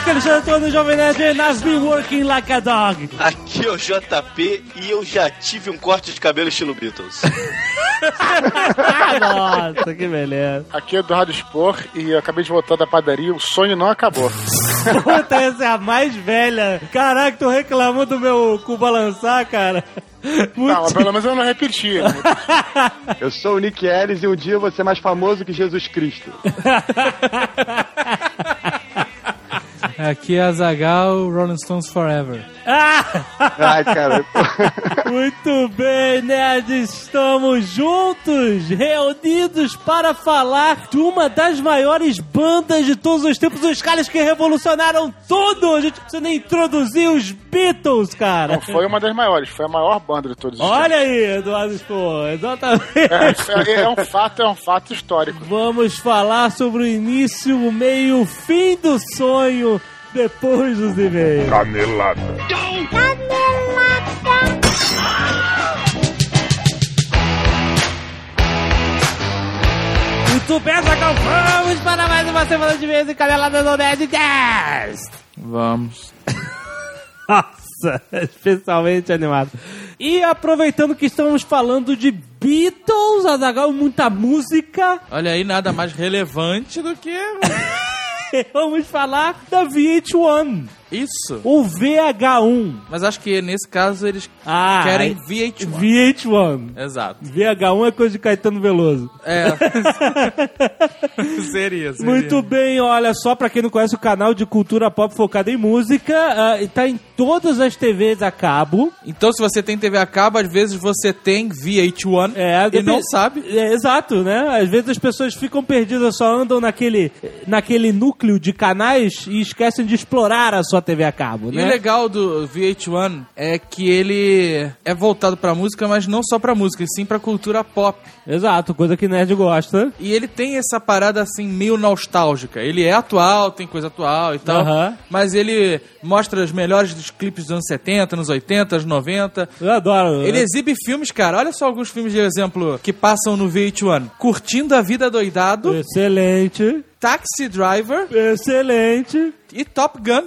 Aqui é Alexandre Antônio, Jovem Nerd, and has been working like a dog. Aqui é o JP e eu já tive um corte de cabelo estilo Beatles. Nossa, que beleza. Aqui é Eduardo Spor e eu acabei de voltar da padaria, o sonho não acabou. Puta, essa é a mais velha. Caraca, tu reclamou do meu cu balançar, cara. Muito... Não, mas pelo menos eu não repeti. Eu sou o Nick Ellis e um dia eu vou ser mais famoso que Jesus Cristo. Aqui é a Zagal, Rolling Stones Forever. Ai, cara. Muito bem, nerds, estamos juntos, reunidos para falar de uma das maiores bandas de todos os tempos, os caras que revolucionaram tudo. A gente precisa nem introduzir os Beatles, cara. Não foi uma das maiores, foi a maior banda de todos os Olha aí, Eduardo Spor, exatamente. tempos. É, é, é um fato, é um fato histórico. Vamos falar sobre o início, o meio, o fim do sonho depois dos e-mails. Canelada. Muito bem, Zagal, vamos para mais uma semana de e-mails e canelada do Nerdcast. Vamos. Nossa, especialmente animado. E aproveitando que estamos falando de Beatles, Azagal, muita música, Olha aí, nada mais relevante do que vamos falar da VH1, isso. ou VH1. Mas acho que nesse caso eles Ah, querem aí- VH1. VH1. Exato. VH1 é coisa de Caetano Veloso. É. seria, seria. Muito bem, olha só, pra quem não conhece o canal de cultura pop focado em música, ah, tá em todas as TVs a cabo. Então, se você tem TV a cabo, às vezes você tem VH1 É, e não sabe. É, exato, né? Às vezes as pessoas ficam perdidas, só andam naquele, naquele núcleo de canais e esquecem de explorar a sua TV a cabo, E né? o legal do VH1 é que ele é voltado pra música, mas não só pra música, e sim pra cultura pop. Exato, coisa que nerd gosta. E ele tem essa parada assim meio nostálgica. Ele é atual, tem coisa atual e tal, mas ele mostra os melhores dos clipes dos anos 70, anos 80, anos 90. Eu adoro. Ele exibe filmes, cara. Olha só alguns filmes de exemplo que passam no VH1. Curtindo a Vida Doidado, Excelente, Taxi Driver excelente. e Top Gun.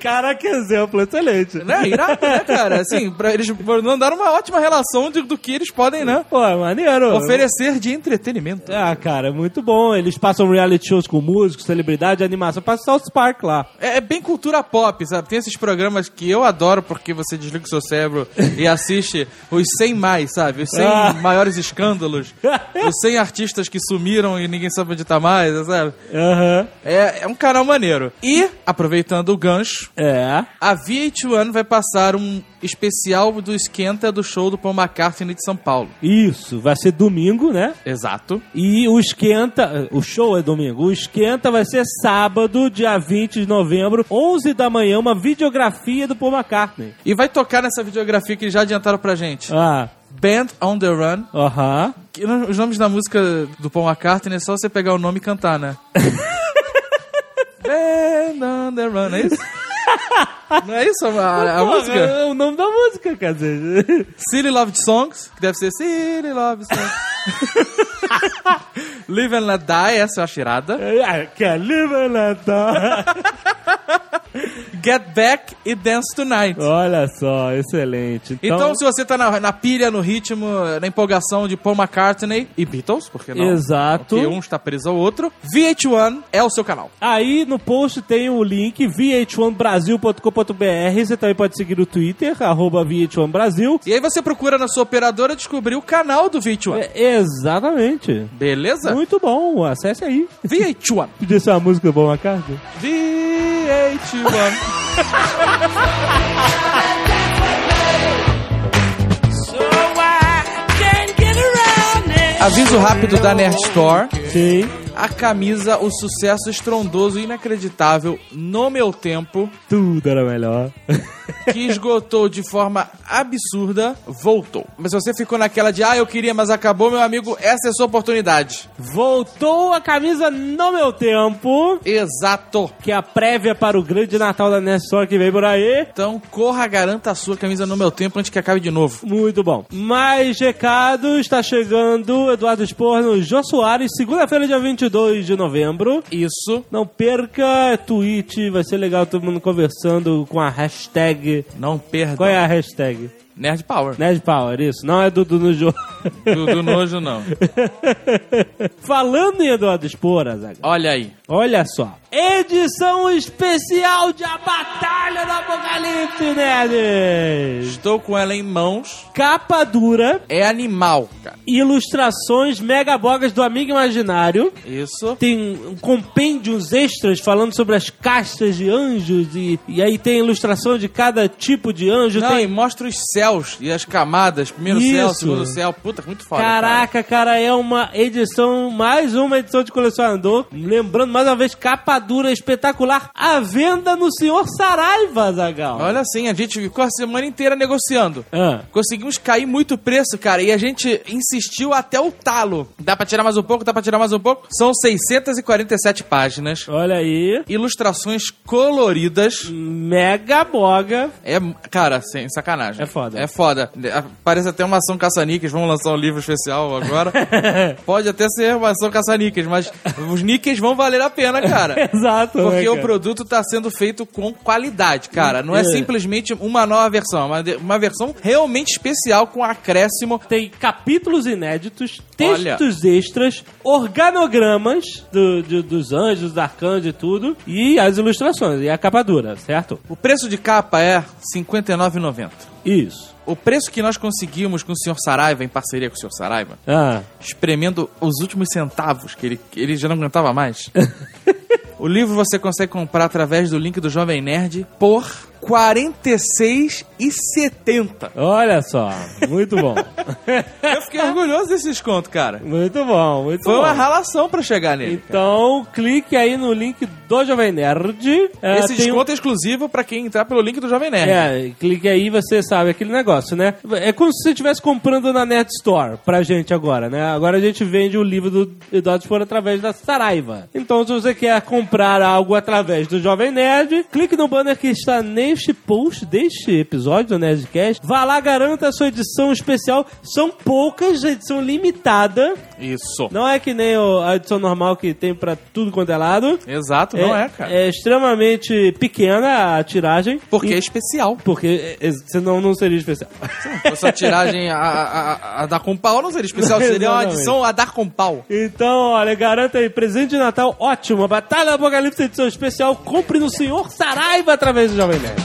Caraca, exemplo, excelente. Né? Irado, né, cara? Assim, pra eles mandaram uma ótima relação de- do que eles podem, né? Pô, é maneiro. Oferecer de entretenimento. Ah, cara, é muito bom. Eles passam reality shows com músicos, celebridade, animação. Passa South Park lá. É, é bem cultura pop, sabe? Tem esses programas que eu adoro porque você desliga o seu cérebro e assiste os 100 mais, sabe? Os 100 Ah. maiores escândalos. Os 100 artistas que sumiram e ninguém sabe onde tá mais, sabe? Aham. É, é um canal maneiro. E, aproveitando o gancho, É. a VH1 vai passar um especial do Esquenta do show do Paul McCartney de São Paulo. Isso, vai ser domingo, né? Exato. E o Esquenta, o show é domingo, o Esquenta vai ser sábado, dia 20 de novembro, 11 da manhã, uma videografia do Paul McCartney. E vai tocar nessa videografia que eles já adiantaram pra gente. Ah, Band on the Run. aham. Que no- Os nomes da música do Paul McCartney é só você pegar o nome e cantar, né? Band on the Run, é isso? Não é isso a, a música? É o nome da música, quer dizer. Silly Love Songs, que deve ser Silly Love Songs. Live and Let Die, essa acho irada. É, Quer live Natal. Get Back e Dance Tonight. Olha só, excelente. Então, se você tá na, na pilha, no ritmo, na empolgação de Paul McCartney e Beatles, porque não? Exato. Porque um está preso ao outro. VH1 é o seu canal. Aí no post tem o link vh1brasil.com.br. Você também pode seguir o Twitter, arroba VH1Brasil. E aí você procura na sua operadora descobrir o canal do VH1. É, exatamente. Beleza? Muito bom, acesse aí. VH1. Podia ser uma música boa, Carlos? VH1. Aviso rápido da Nerd Store. Sim. A camisa, o sucesso estrondoso e inacreditável no meu tempo. Tudo era melhor. Que esgotou de forma absurda, voltou. Mas se você ficou naquela de, ah, eu queria, mas acabou, meu amigo, essa é a sua oportunidade. Voltou a camisa no meu tempo, Exato. que é a prévia para o grande Natal da Nerd Store que vem por aí. Então, corra, garanta a sua camisa no meu tempo antes que acabe de novo. Muito bom. Mais recados, está chegando Eduardo Spor no Jô Soares, segunda-feira, dia 22 de novembro. Isso. Não perca tweet, vai ser legal todo mundo conversando com a hashtag. Não perda. Qual é a hashtag? Nerd Power. Nerd Power, isso. Não é do, do no jogo. Do, do nojo, não. Falando em Eduardo Spor, Azaghal, Olha aí. olha só. Edição especial de A Batalha do Apocalipse, nerds! Estou com ela em mãos. Capa dura, É animal, cara. ilustrações megabogas do Amigo Imaginário. Isso. Tem um compêndios extras falando sobre as castas de anjos e, e aí tem ilustração de cada tipo de anjo. Não, tem... e mostra os céus e as camadas. Primeiro Isso. céu, segundo céu. Puta, muito foda. cara. Caraca, cara, é uma edição, mais uma edição de colecionador. Lembrando, mais uma vez, capa dura espetacular. À venda no Senhor Saraiva, Zagal. Olha assim, a gente ficou a semana inteira negociando. Ah, Conseguimos cair muito preço, cara, e a gente insistiu até o talo. Dá pra tirar mais um pouco? Dá pra tirar mais um pouco? São 647 páginas. olha aí. Ilustrações coloridas. Mega boga. É, cara, sem sacanagem. É foda. É foda. Parece até uma ação caça-níqueis. Vamos lançar um livro especial agora. Pode até ser uma ação caça-níqueis, mas os níqueis vão valer a pena, cara. Exato. né, Porque o cara? produto tá sendo feito com qualidade, cara. Não é É. simplesmente uma nova versão, é uma, de- uma versão realmente especial com acréscimo. Tem capítulos inéditos, Olha. textos extras, organogramas do- dos anjos, dos arcanjos e tudo, e as ilustrações, e a capa dura, certo? O preço de capa é R$ 59,90. Isso. O preço que nós conseguimos com o Sr. Saraiva, em parceria com o Sr. Saraiva, Ah, espremendo os últimos centavos, que ele, ele já não aguentava mais. o livro você consegue comprar através do link do Jovem Nerd por R$ 46,70. olha só, muito bom. Eu fiquei orgulhoso desse desconto, cara. muito bom, muito Foi bom. uma ralação pra chegar nele. Então, clique aí no link do Jovem Nerd. É, Esse tem um- desconto é exclusivo pra quem entrar pelo link do Jovem Nerd. É, clique aí e você sabe aquele negócio, né? É como se você estivesse comprando na Net Store pra gente agora, né? Agora a gente vende o livro do Eduardo Spor através da Saraiva. Então, se você quer comprar algo através do Jovem Nerd, clique no banner que está neste post deste episódio do Nerdcast. Vá lá, garanta a sua edição especial. São poucas, edição limitada. Isso. Não é que nem a edição normal que tem pra tudo quanto é lado. Exato, não é, cara. É extremamente pequena a tiragem. Porque E- é especial. porque é, é, senão não seria especial. Essa tiragem a, a, a- dar com pau não seria especial, seria uma edição a dar com pau. Então, olha, garanta aí, presente de Natal ótimo. Batalha do Apocalipse edição especial. Compre no Senhor Saraiva através do Jovem Nerd.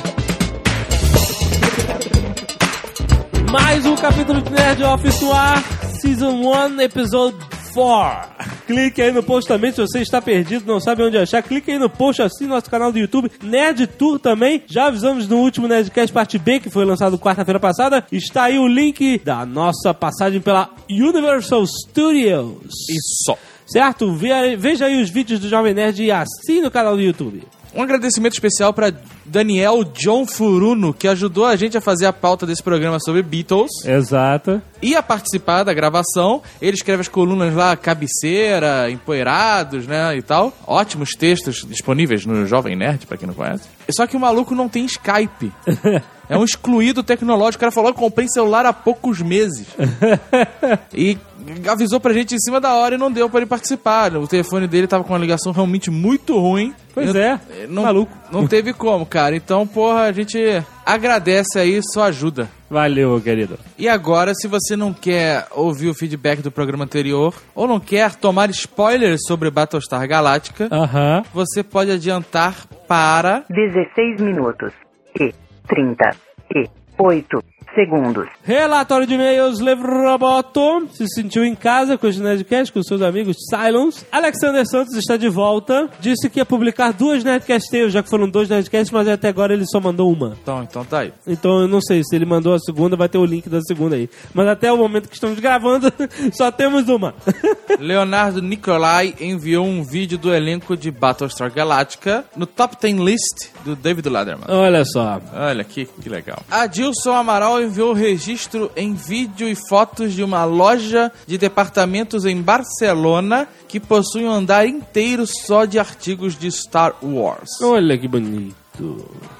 Mais um capítulo de Nerd Office no ar, Season 1, Episode 4. Clique aí no post também, se você está perdido, não sabe onde achar, clique aí no post, assine nosso canal do YouTube, Nerd Tour também. Já avisamos no último Nerdcast Parte B, que foi lançado quarta-feira passada. Está aí o link da nossa passagem pela Universal Studios. Isso. Certo? Ve- Veja aí os vídeos do Jovem Nerd e assine o canal do YouTube. Um agradecimento especial para Daniel John Furuno, que ajudou a gente a fazer a pauta desse programa sobre Beatles Exato. e a participar da gravação. Ele escreve as colunas lá, cabeceira, empoeirados, né, e tal. Ótimos textos disponíveis no Jovem Nerd, pra quem não conhece. Só que o maluco não tem Skype. É um excluído tecnológico. O cara falou que comprei celular há poucos meses. E avisou pra gente em cima da hora e não deu pra ele participar. O telefone dele tava com uma ligação realmente muito ruim. Pois Eu- é, não, maluco. Não teve como, cara. Então, porra, a gente agradece aí sua ajuda. Valeu, querido. E agora, se você não quer ouvir o feedback do programa anterior, ou não quer tomar spoilers sobre Battlestar Galactica, Aham. você pode adiantar para 16 minutos e 38 segundos. Relatório de e-mails, Levo Roboto. Se sentiu em casa com os Nerdcast, com seus amigos Silence. Alexander Santos está de volta. Disse que ia publicar duas Nerdcast Tales, já que foram dois Nerdcasts, mas até agora ele só mandou uma. Então, então tá aí. Então eu não sei se ele mandou a segunda, vai ter o link da segunda aí. Mas até o momento que estamos gravando, só temos uma. Leonardo Nicolai enviou um vídeo do elenco de Battlestar Galactica no Top 10 List do David Letterman. Olha só. Olha que, que legal. Adilson Amaral enviou registro em vídeo e fotos de uma loja de departamentos em Barcelona que possui um andar inteiro só de artigos de Star Wars. Olha que bonito.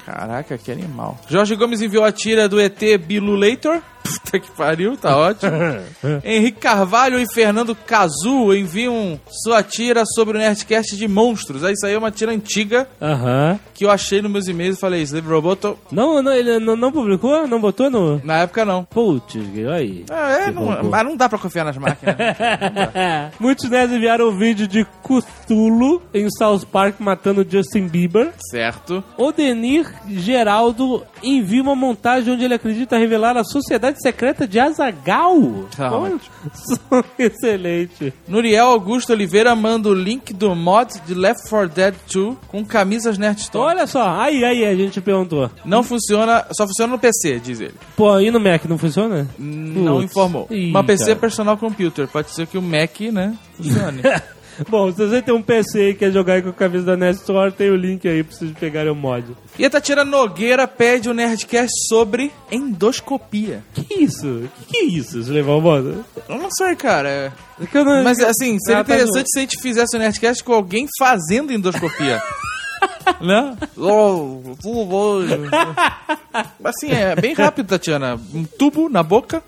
Caraca, que animal. Jorge Gomes enviou a tira do ET Bilulator. Puta que pariu, tá ótimo. Henrique Carvalho e Fernando Cazu enviam sua tira sobre o Nerdcast de monstros. Aí isso aí é uma tira antiga Aham. que eu achei nos meus e-mails e falei, Slave Roboto. Não, não, ele não, não publicou? Não botou no... Na época não. Putz, olha aí. Ah, é, Que não, mas não dá pra confiar nas máquinas. né? Muitos nerds enviaram um vídeo de Cthulhu em South Park matando Justin Bieber. certo. O Denir Geraldo envia uma montagem onde ele acredita revelar a sociedade secreta de Azagal. Tá. Excelente. Nuriel Augusto Oliveira manda o link do mod de Left 4 Dead 2 com camisas Nerdstone. Olha só, aí, aí, a gente perguntou. Não funciona, só funciona no PC, diz ele. Pô, e no Mac não funciona? Não Putz. informou. Ih, Mas PC é personal computer. Pode ser que o Mac, né, funcione. Bom, se você tem um PC e quer jogar aí com a camisa da Nest Store, tem o link aí pra vocês pegarem o mod. e a Tatiana Nogueira pede um Nerdcast sobre endoscopia. Que isso? Que que é isso, de levar o mod? Eu não sei, cara. é- não- Mas assim, seria Ah, tá interessante se a gente fizesse um Nerdcast com alguém fazendo endoscopia. né? Oh, tudo bom. assim, é bem rápido, Tatiana. Um tubo na boca.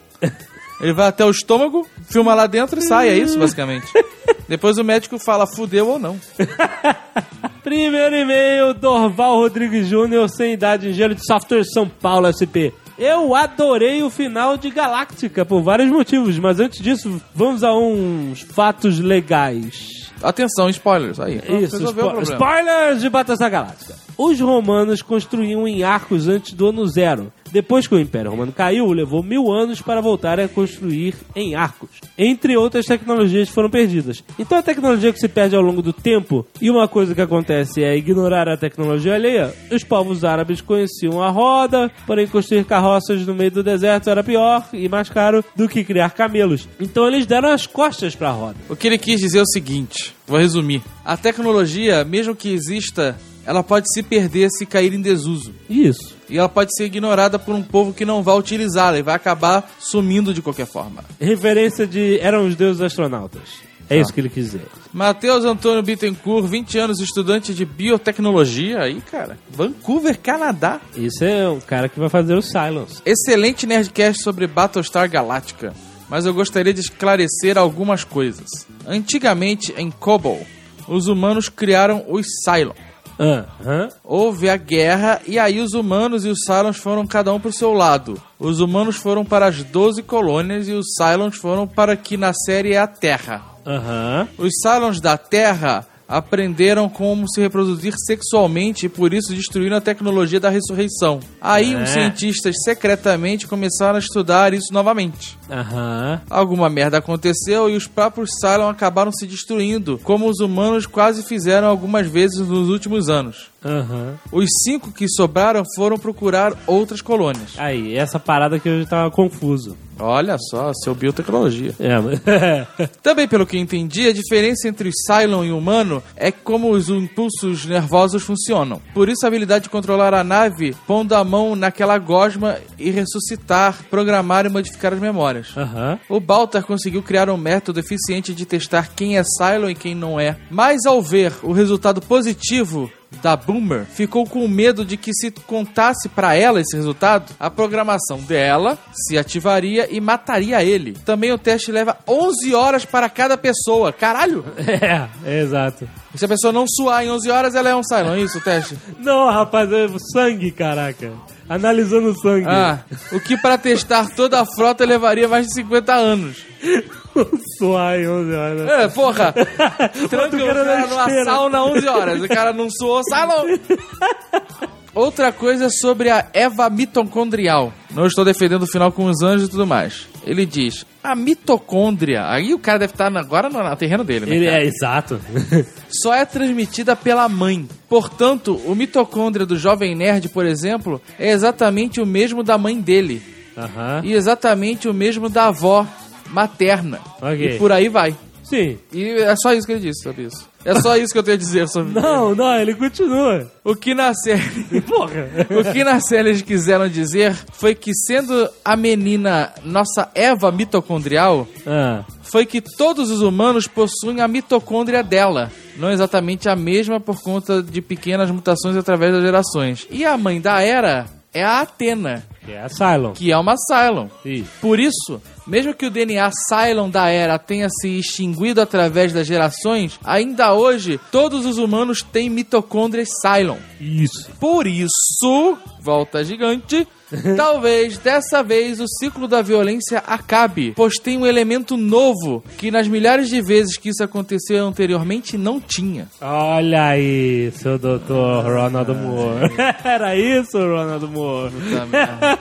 Ele vai até o estômago, filma lá dentro e sai, é isso, basicamente. Depois o médico fala fudeu ou não. Primeiro e-mail, Dorval Rodrigues Júnior, sem idade, engenheiro de software São Paulo SP. Eu adorei o final de Galáctica por vários motivos, mas antes disso, vamos a uns fatos legais. Atenção, spoilers. Aí, Isso, spo spoilers de Battlestar Galáctica. Os romanos construíam em arcos antes do ano zero. Depois que o Império Romano caiu, levou mil anos para voltar a construir em arcos. Entre outras tecnologias foram perdidas. Então a tecnologia que se perde ao longo do tempo, e uma coisa que acontece é ignorar a tecnologia alheia, os povos árabes conheciam a roda, porém construir carroças no meio do deserto era pior e mais caro do que criar camelos. Então eles deram as costas para a roda. O que ele quis dizer é o seguinte, vou resumir. A tecnologia, mesmo que exista, ela pode se perder se cair em desuso. Isso. E ela pode ser ignorada por um povo que não vai utilizá-la e vai acabar sumindo de qualquer forma. Referência de eram os deuses astronautas. É isso que ele quis dizer. Matheus Antônio Bittencourt, 20 anos, estudante de biotecnologia. Aí, cara, Vancouver, Canadá. Isso é um cara que vai fazer o Silence. Excelente Nerdcast sobre Battlestar Galactica. Mas eu gostaria de esclarecer algumas coisas. Antigamente, em Kobol, os humanos criaram os Cylon. Aham. Houve a guerra e aí os humanos e os Cylons foram cada um pro seu lado. Os humanos foram para as 12 colônias e os Cylons foram para que na série é a Terra. Aham. Os Cylons da Terra aprenderam como se reproduzir sexualmente e por isso destruíram a tecnologia da ressurreição. Aí É. os cientistas secretamente começaram a estudar isso novamente. Aham. Alguma merda aconteceu e os próprios Cylon acabaram se destruindo, como os humanos quase fizeram algumas vezes nos últimos anos. Aham. Os cinco que sobraram foram procurar outras colônias. Aí, essa parada que eu já tava confuso. Olha só, seu biotecnologia. É, mas... Também, pelo que entendi, a diferença entre o Cylon e o humano é como os impulsos nervosos funcionam. Por isso, a habilidade de controlar a nave pondo a mão naquela gosma e ressuscitar, programar e modificar as memórias. Aham. O Baltar conseguiu criar um método eficiente de testar quem é Cylon e quem não é. Mas ao ver o resultado positivo da Boomer, ficou com medo de que se contasse pra ela esse resultado, a programação dela se ativaria e mataria ele. Também o teste leva 11 horas para cada pessoa. Caralho! É, é, exato. Se a pessoa não suar em 11 horas, ela é um Cylon, é isso o teste? Não, rapaz, é sangue, caraca. Analisando o sangue. Ah, o que para testar toda a frota levaria mais de 50 anos. Suai, 11 horas. É, porra! Tranca o cara numa sauna 11 horas. O cara não suou, sai não! Outra coisa sobre a Eva mitocondrial. Não estou defendendo o final com os anjos e tudo mais. Ele diz, a mitocôndria... Aí o cara deve estar agora no, no terreno dele, né? Ele cara? é exato. Só é transmitida pela mãe. Portanto, o mitocôndria do jovem nerd, por exemplo, é exatamente o mesmo da mãe dele. Aham. E exatamente o mesmo da avó materna. Ok. E por aí vai. Sim. E é só isso que ele disse sobre isso. É só isso que eu tenho a dizer sobre Não, não, ele continua. O que na série. Porra. O que na série eles quiseram dizer foi que, sendo a menina nossa Eva mitocondrial, Ah, foi que todos os humanos possuem a mitocôndria dela. Não exatamente a mesma por conta de pequenas mutações através das gerações. E a mãe da Era é a Atena, que é a Cylon. que é uma Cylon. Isso. Por isso, mesmo que o DNA Cylon da Era tenha se extinguido através das gerações, ainda hoje todos os humanos têm mitocôndrias Cylon. Isso. Por isso, volta gigante, talvez dessa vez o ciclo da violência acabe, pois tem um elemento novo que nas milhares de vezes que isso aconteceu anteriormente não tinha. Olha aí, seu doutor Ronald Moore. Era isso, Ronald Moore. Puta merda.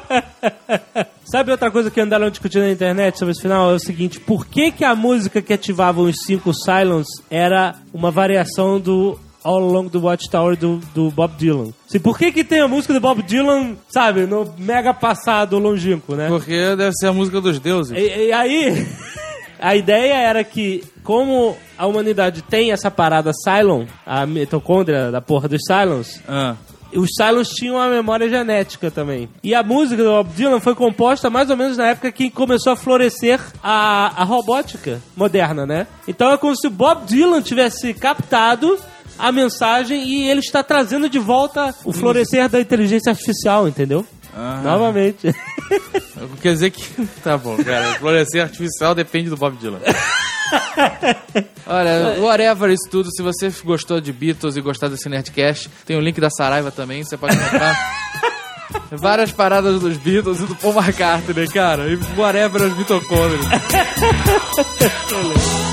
Sabe outra coisa que andaram discutindo na internet sobre esse final? É o seguinte, por que que a música que ativava os cinco Silence era uma variação do All Along the Watchtower do, do Bob Dylan? Assim, por que que tem a música do Bob Dylan, sabe, no mega passado longínquo, né? Porque deve ser a música dos deuses. E, e aí, a ideia era que, como a humanidade tem essa parada Cylon, a mitocôndria da porra dos Cylons, Ah. os Cylons tinham a memória genética também. E a música do Bob Dylan foi composta mais ou menos na época que começou a florescer a, a robótica moderna, né? Então é como se o Bob Dylan tivesse captado a mensagem e ele está trazendo de volta o florescer da inteligência artificial, entendeu? Ah. Novamente. Quer dizer que. Tá bom, cara. Florescer artificial depende do Bob Dylan. Olha, whatever isso tudo, se você gostou de Beatles e gostar desse Nerdcast, tem o link da Saraiva também, você pode comprar. Várias paradas dos Beatles e do Paul McCartney, cara. E whatever as mitocôndrias.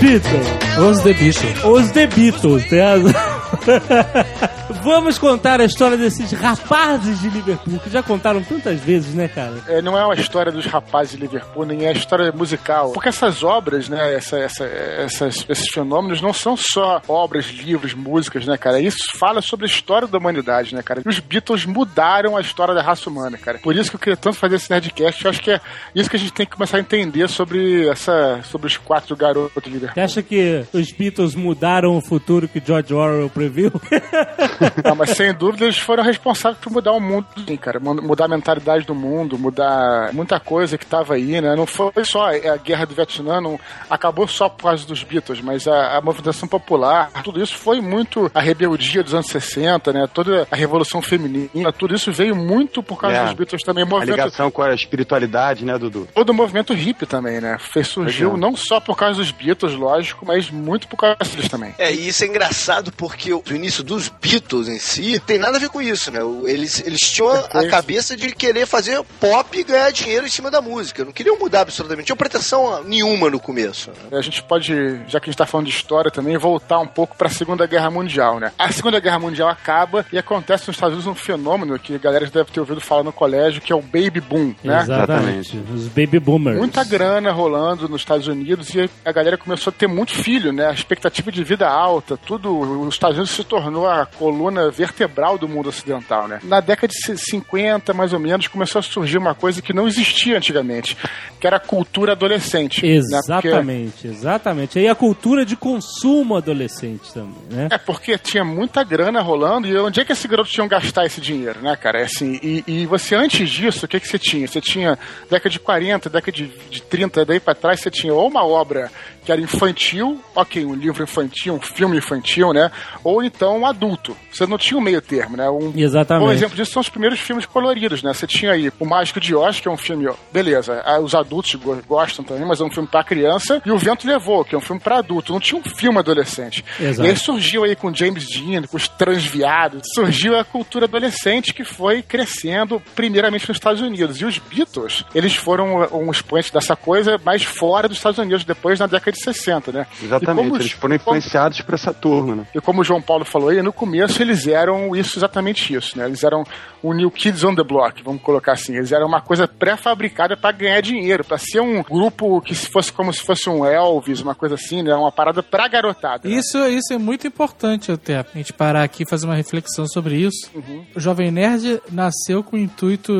Beatles. Os The Beatles. Os The Beatles, tem razão. Vamos contar a história desses rapazes de Liverpool, que já contaram tantas vezes, né, cara? É, não é uma história dos rapazes de Liverpool, nem é a história musical. Porque essas obras, né, essa, essa, essas- esses fenômenos não são só obras, livros, músicas, né, cara? Isso fala sobre a história da humanidade, né, cara? Os Beatles mudaram a história da raça humana, cara. Por isso que eu queria tanto fazer esse Nerdcast. Eu acho que é isso que a gente tem que começar a entender sobre, essa, sobre os quatro garotos de Liverpool. Você acha que os Beatles mudaram o futuro que George Orwell previu? Não, mas sem dúvida eles foram responsáveis por mudar o mundo, sim, cara. Mu- Mudar a mentalidade do mundo, mudar muita coisa que tava aí, né? Não foi só a guerra do Vietnã, não acabou só por causa dos Beatles, mas a, a movimentação popular, tudo isso foi muito a rebeldia dos anos 60, né? Toda a revolução feminina, tudo isso veio muito por causa É. dos Beatles também. O A movimento, ligação com a espiritualidade, né, Dudu? todo o movimento hippie também, né? Fez, surgiu é. não só por causa dos Beatles, lógico, mas muito por causa deles também. É, e isso é engraçado porque o início dos Beatles em si tem nada a ver com isso, né? Eles, eles tinham a Depois- cabeça de querer fazer pop e ganhar dinheiro em cima da música. Não queriam mudar absolutamente. Tinham pretensão nenhuma no começo. né? A gente pode, já que a gente tá falando de história também, voltar um pouco pra Segunda Guerra Mundial, né? A Segunda Guerra Mundial acaba e acontece nos Estados Unidos um fenômeno que a galera já deve ter ouvido falar no colégio, que é o Baby Boom, né? Exatamente. Os Baby Boomers. Muita grana rolando nos Estados Unidos e a galera começou a ter muito filho, né? A expectativa de vida alta, tudo. Os Estados Unidos se tornou a coluna vertebral do mundo ocidental, né? Na década de 50, mais ou menos, começou a surgir uma coisa que não existia antigamente, que era a cultura adolescente. né? Exatamente, exatamente. E a cultura de consumo adolescente também, né? É porque tinha muita grana rolando e onde é que esse garoto tinha que gastar esse dinheiro, né, cara? É Assim, e, e você antes disso, o que, que você tinha? Você tinha década de 40, década de, de 30, daí pra trás você tinha ou uma obra que era infantil, ok, um livro infantil, um filme infantil, né? Ou então um adulto. Você não tinha um meio termo, né? Um, Exatamente. Bom exemplo disso são os primeiros filmes coloridos, né? Você tinha aí O Mágico de Oz, que é um filme, ó, beleza, ah, os adultos go- gostam também, mas é um filme pra criança, e O Vento Levou, que é um filme pra adulto. Não tinha um filme adolescente. Exato. E aí surgiu aí com James Dean, com os transviados, surgiu a cultura adolescente que foi crescendo primeiramente nos Estados Unidos. E os Beatles, eles foram um expoente dessa coisa, mas fora dos Estados Unidos, depois na década de 60, né? E Exatamente, como- eles foram influenciados por essa turma, né? E como o João Paulo falou aí, no começo eles eram isso, exatamente isso, né? Eles eram o New Kids on the Block, vamos colocar assim. Eles eram uma coisa pré-fabricada pra ganhar dinheiro, pra ser um grupo que se fosse como se fosse um Elvis, uma coisa assim, né? Uma parada pra garotada. né? Isso, isso é muito importante até, a gente parar aqui e fazer uma reflexão sobre isso. O Jovem Nerd nasceu com o intuito,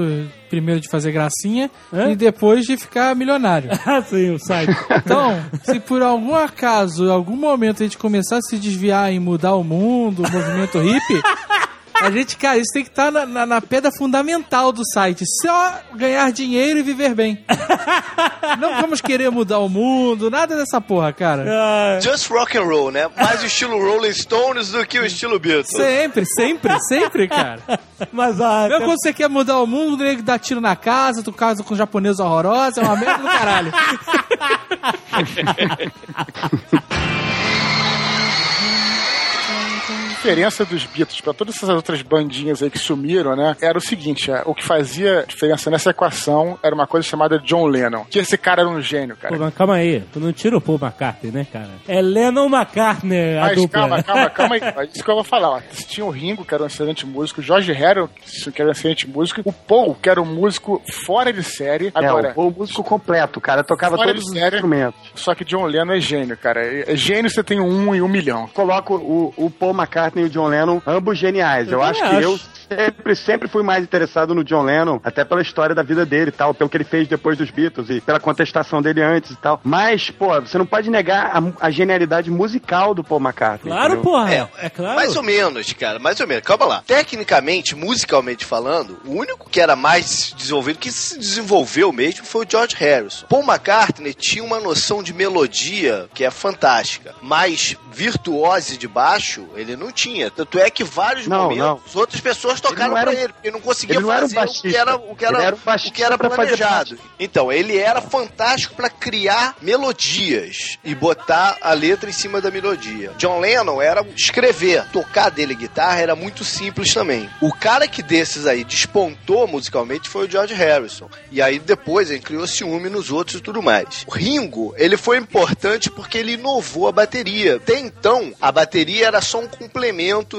primeiro, de fazer gracinha Hã? e depois de ficar milionário. Ah, sim, o site. Então, se por algum acaso, em algum momento a gente começar a se desviar em mudar o mundo, o movimento hippie, a gente, cara, isso tem que estar na, na- na pedra fundamental do site. Só ganhar dinheiro e viver bem. Não vamos querer mudar o mundo, nada dessa porra, cara. Ah, Just rock and roll, né? Mais o estilo Rolling Stones do que o estilo Beatles. Sempre, sempre, sempre, cara. mas ah, Mesmo quando você quer mudar o mundo, o nego dá tiro na casa, tu casa com japonês horrorosa, é uma merda do caralho. A diferença dos Beatles pra todas essas outras bandinhas aí que sumiram, né? Era o seguinte: é, o que fazia diferença nessa equação era uma coisa chamada John Lennon. Que esse cara era um gênio, cara. Pô, mas calma aí, tu não tira o Paul McCartney, né, cara? É Lennon McCartney, a Mas dupla. calma, calma, calma aí. É Isso que eu vou falar. Ó. Tinha o Ringo, que era um excelente músico, o George Harrison, que era um excelente músico, o Paul, que era um músico fora de série. Agora, é, o, o músico completo, cara tocava Fora todos de os série. instrumentos. só que John Lennon é gênio, cara. É gênio você tem um em um milhão. Coloco o, o Paul McCartney e o John Lennon, ambos geniais. Eu, Eu acho que também eu acho. sempre, sempre fui mais interessado no John Lennon, até pela história da vida dele e tal, pelo que ele fez depois dos Beatles e pela contestação dele antes e tal. Mas, pô, você não pode negar a, a genialidade musical do Paul McCartney. Claro, entendeu? porra. É, É, claro. Mais ou menos, cara, mais ou menos. Calma lá. Tecnicamente, musicalmente falando, o único que era mais desenvolvido, que se desenvolveu mesmo, foi o George Harrison. Paul McCartney tinha uma noção de melodia que é fantástica, mas virtuose de baixo ele não tinha. Tanto é que vários Não, momentos outras pessoas tocaram não um- ele, porque não conseguia ele não era um fazer o que era o que era, era um o que era fazer planejado. Então, ele era fantástico pra criar melodias e botar a letra em cima da melodia. John Lennon era escrever, tocar dele guitarra era muito simples também. O cara que desses aí despontou musicalmente foi o George Harrison. E aí depois ele criou ciúme nos outros e tudo mais. O Ringo, ele foi importante porque ele inovou a bateria. Até então, a bateria era só um complemento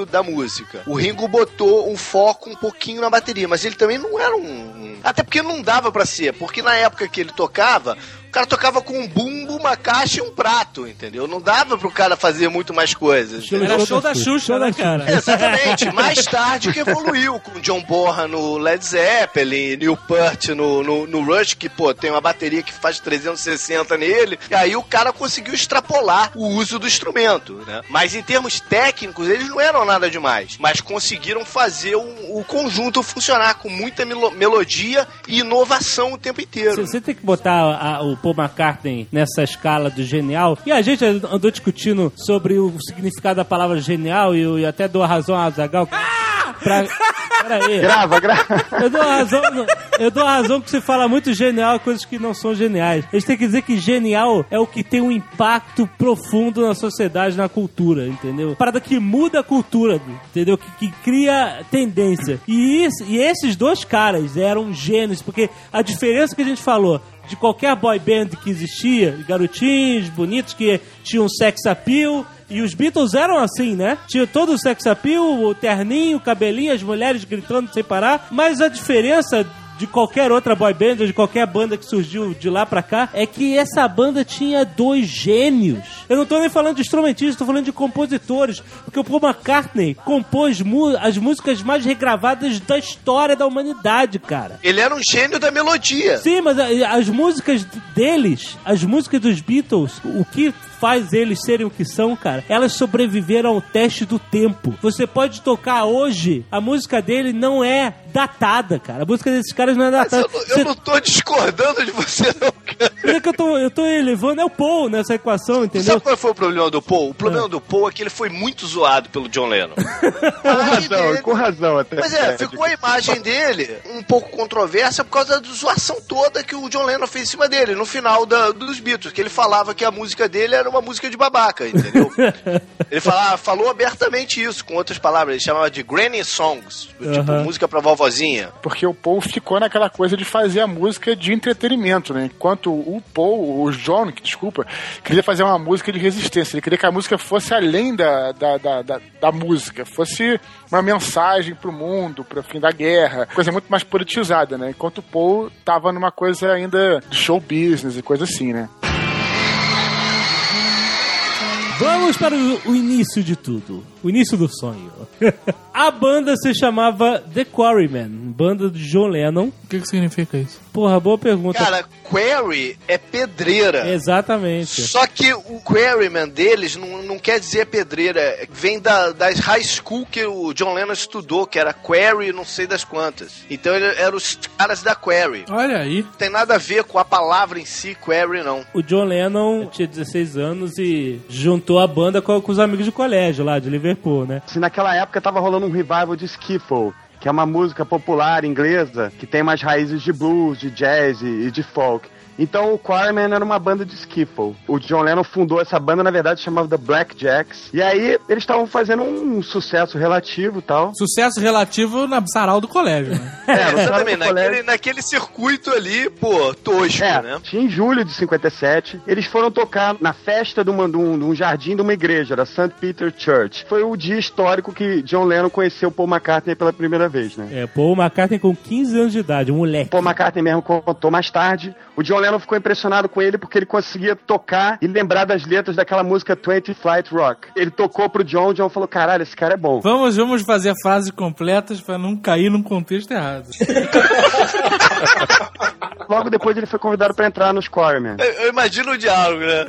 da música. O Ringo botou um foco um pouquinho na bateria, mas ele também não era um. Até porque não dava pra ser, porque na época que ele tocava, o cara tocava com um bumbo, uma caixa e um prato, entendeu? Não dava pro cara fazer muito mais coisas. Entendeu? Era show da Xuxa, né, cara? Exatamente. Mais tarde que evoluiu com John Bonham no Led Zeppelin, Neil Peart no, no, no Rush, que, pô, tem uma bateria que faz 360 nele. E aí o cara conseguiu extrapolar o uso do instrumento, né? Mas em termos técnicos, eles não eram nada demais. Mas conseguiram fazer o, o conjunto funcionar com muita melo- melodia e inovação o tempo inteiro. Você você tem que botar a- o Paul McCartney nessa escala do genial. E a gente andou discutindo sobre o significado da palavra genial e, eu- e até dou a razão a Azagal. Pra... Peraí. Grava, grava. Eu dou a razão, eu dou a razão que você fala muito genial coisas que não são geniais. A gente tem que dizer que genial é o que tem um impacto profundo na sociedade, na cultura, entendeu? Parada que muda a cultura, entendeu? Que, que cria tendência. E, isso- e esses dois caras eram gênios, porque a diferença que a gente falou de qualquer boy band que existia, garotinhos bonitos que tinham sex appeal. E os Beatles eram assim, né? Tinha todo o sex appeal, o terninho, o cabelinho, as mulheres gritando sem parar. Mas a diferença de qualquer outra boy band, ou de qualquer banda que surgiu de lá pra cá, é que essa banda tinha dois gênios. Eu não tô nem falando de instrumentistas, tô falando de compositores. Porque o Paul McCartney compôs as músicas mais regravadas da história da humanidade, cara. Ele era um gênio da melodia. Sim, mas as músicas deles, as músicas dos Beatles, o que faz eles serem o que são, cara, elas sobreviveram ao teste do tempo. Você pode tocar hoje, a música dele não é datada, cara. A música desses caras não é Mas datada. eu, não- eu Você- não tô discordando de você, não, cara. É que eu tô, eu tô elevando é o Paul nessa equação, entendeu? Sabe qual foi o problema do Paul? O problema do Paul é que ele foi muito zoado pelo John Lennon. Com razão, com razão até. Mas é, ficou a imagem dele um pouco controversa por causa da zoação toda que o John Lennon fez em cima dele, no final da- dos Beatles, que ele falava que a música dele era uma música de babaca, entendeu? ele falava, falou abertamente isso, com outras palavras, ele chamava de granny songs, tipo Aham. música pra vovozinha. Porque o Paul ficou naquela coisa de fazer a música de entretenimento, né? Enquanto o Paul, o John, desculpa, queria fazer uma música de resistência. Ele queria que a música fosse além da, da, da, da, da música, fosse uma mensagem pro mundo, pro fim da guerra, coisa muito mais politizada, né? Enquanto o Paul tava numa coisa ainda de show business e coisa assim, né? Vamos para o início de tudo. O início do sonho. a banda se chamava The Quarrymen, banda de John Lennon. O que, que significa isso? Porra, boa pergunta. Cara, quarry é pedreira. Exatamente. Só que o quarryman deles não, não quer dizer pedreira, vem da, das high school que o John Lennon estudou, que era quarry não sei das quantas. Então ele eram os caras da quarry. Olha aí. Não tem nada a ver com a palavra em si, quarry não. O John Lennon tinha 16 anos e juntou a banda com, com os amigos de colégio lá de Liverpool, né? Se naquela época tava rolando um revival de skiffle, que é uma música popular inglesa que tem mais raízes de blues, de jazz e de folk. Então o Quarrymen era uma banda de skiffle. O John Lennon fundou essa banda, na verdade, chamava The Black Jacks. E aí eles estavam fazendo um sucesso relativo e tal. Sucesso relativo na sarau do colégio, né? É, no Exatamente, do colégio. naquele, naquele circuito ali, pô, tosco, É, né? tinha em julho de 57, eles foram tocar na festa de, uma- de um, de um jardim de uma igreja, da St. Peter Church. Foi o dia histórico que John Lennon conheceu Paul McCartney pela primeira vez, né? É, Paul McCartney com 15 anos de idade, um moleque. Paul McCartney mesmo contou mais tarde. O John Lennon ficou impressionado com ele porque ele conseguia tocar e lembrar das letras daquela música 20 Flight Rock. Ele tocou pro John, o John falou: caralho, esse cara é bom. Vamos, vamos fazer frases completas pra não cair num contexto errado. Logo depois ele foi convidado pra entrar nos Quarrymen. Eu, eu imagino o diálogo, né?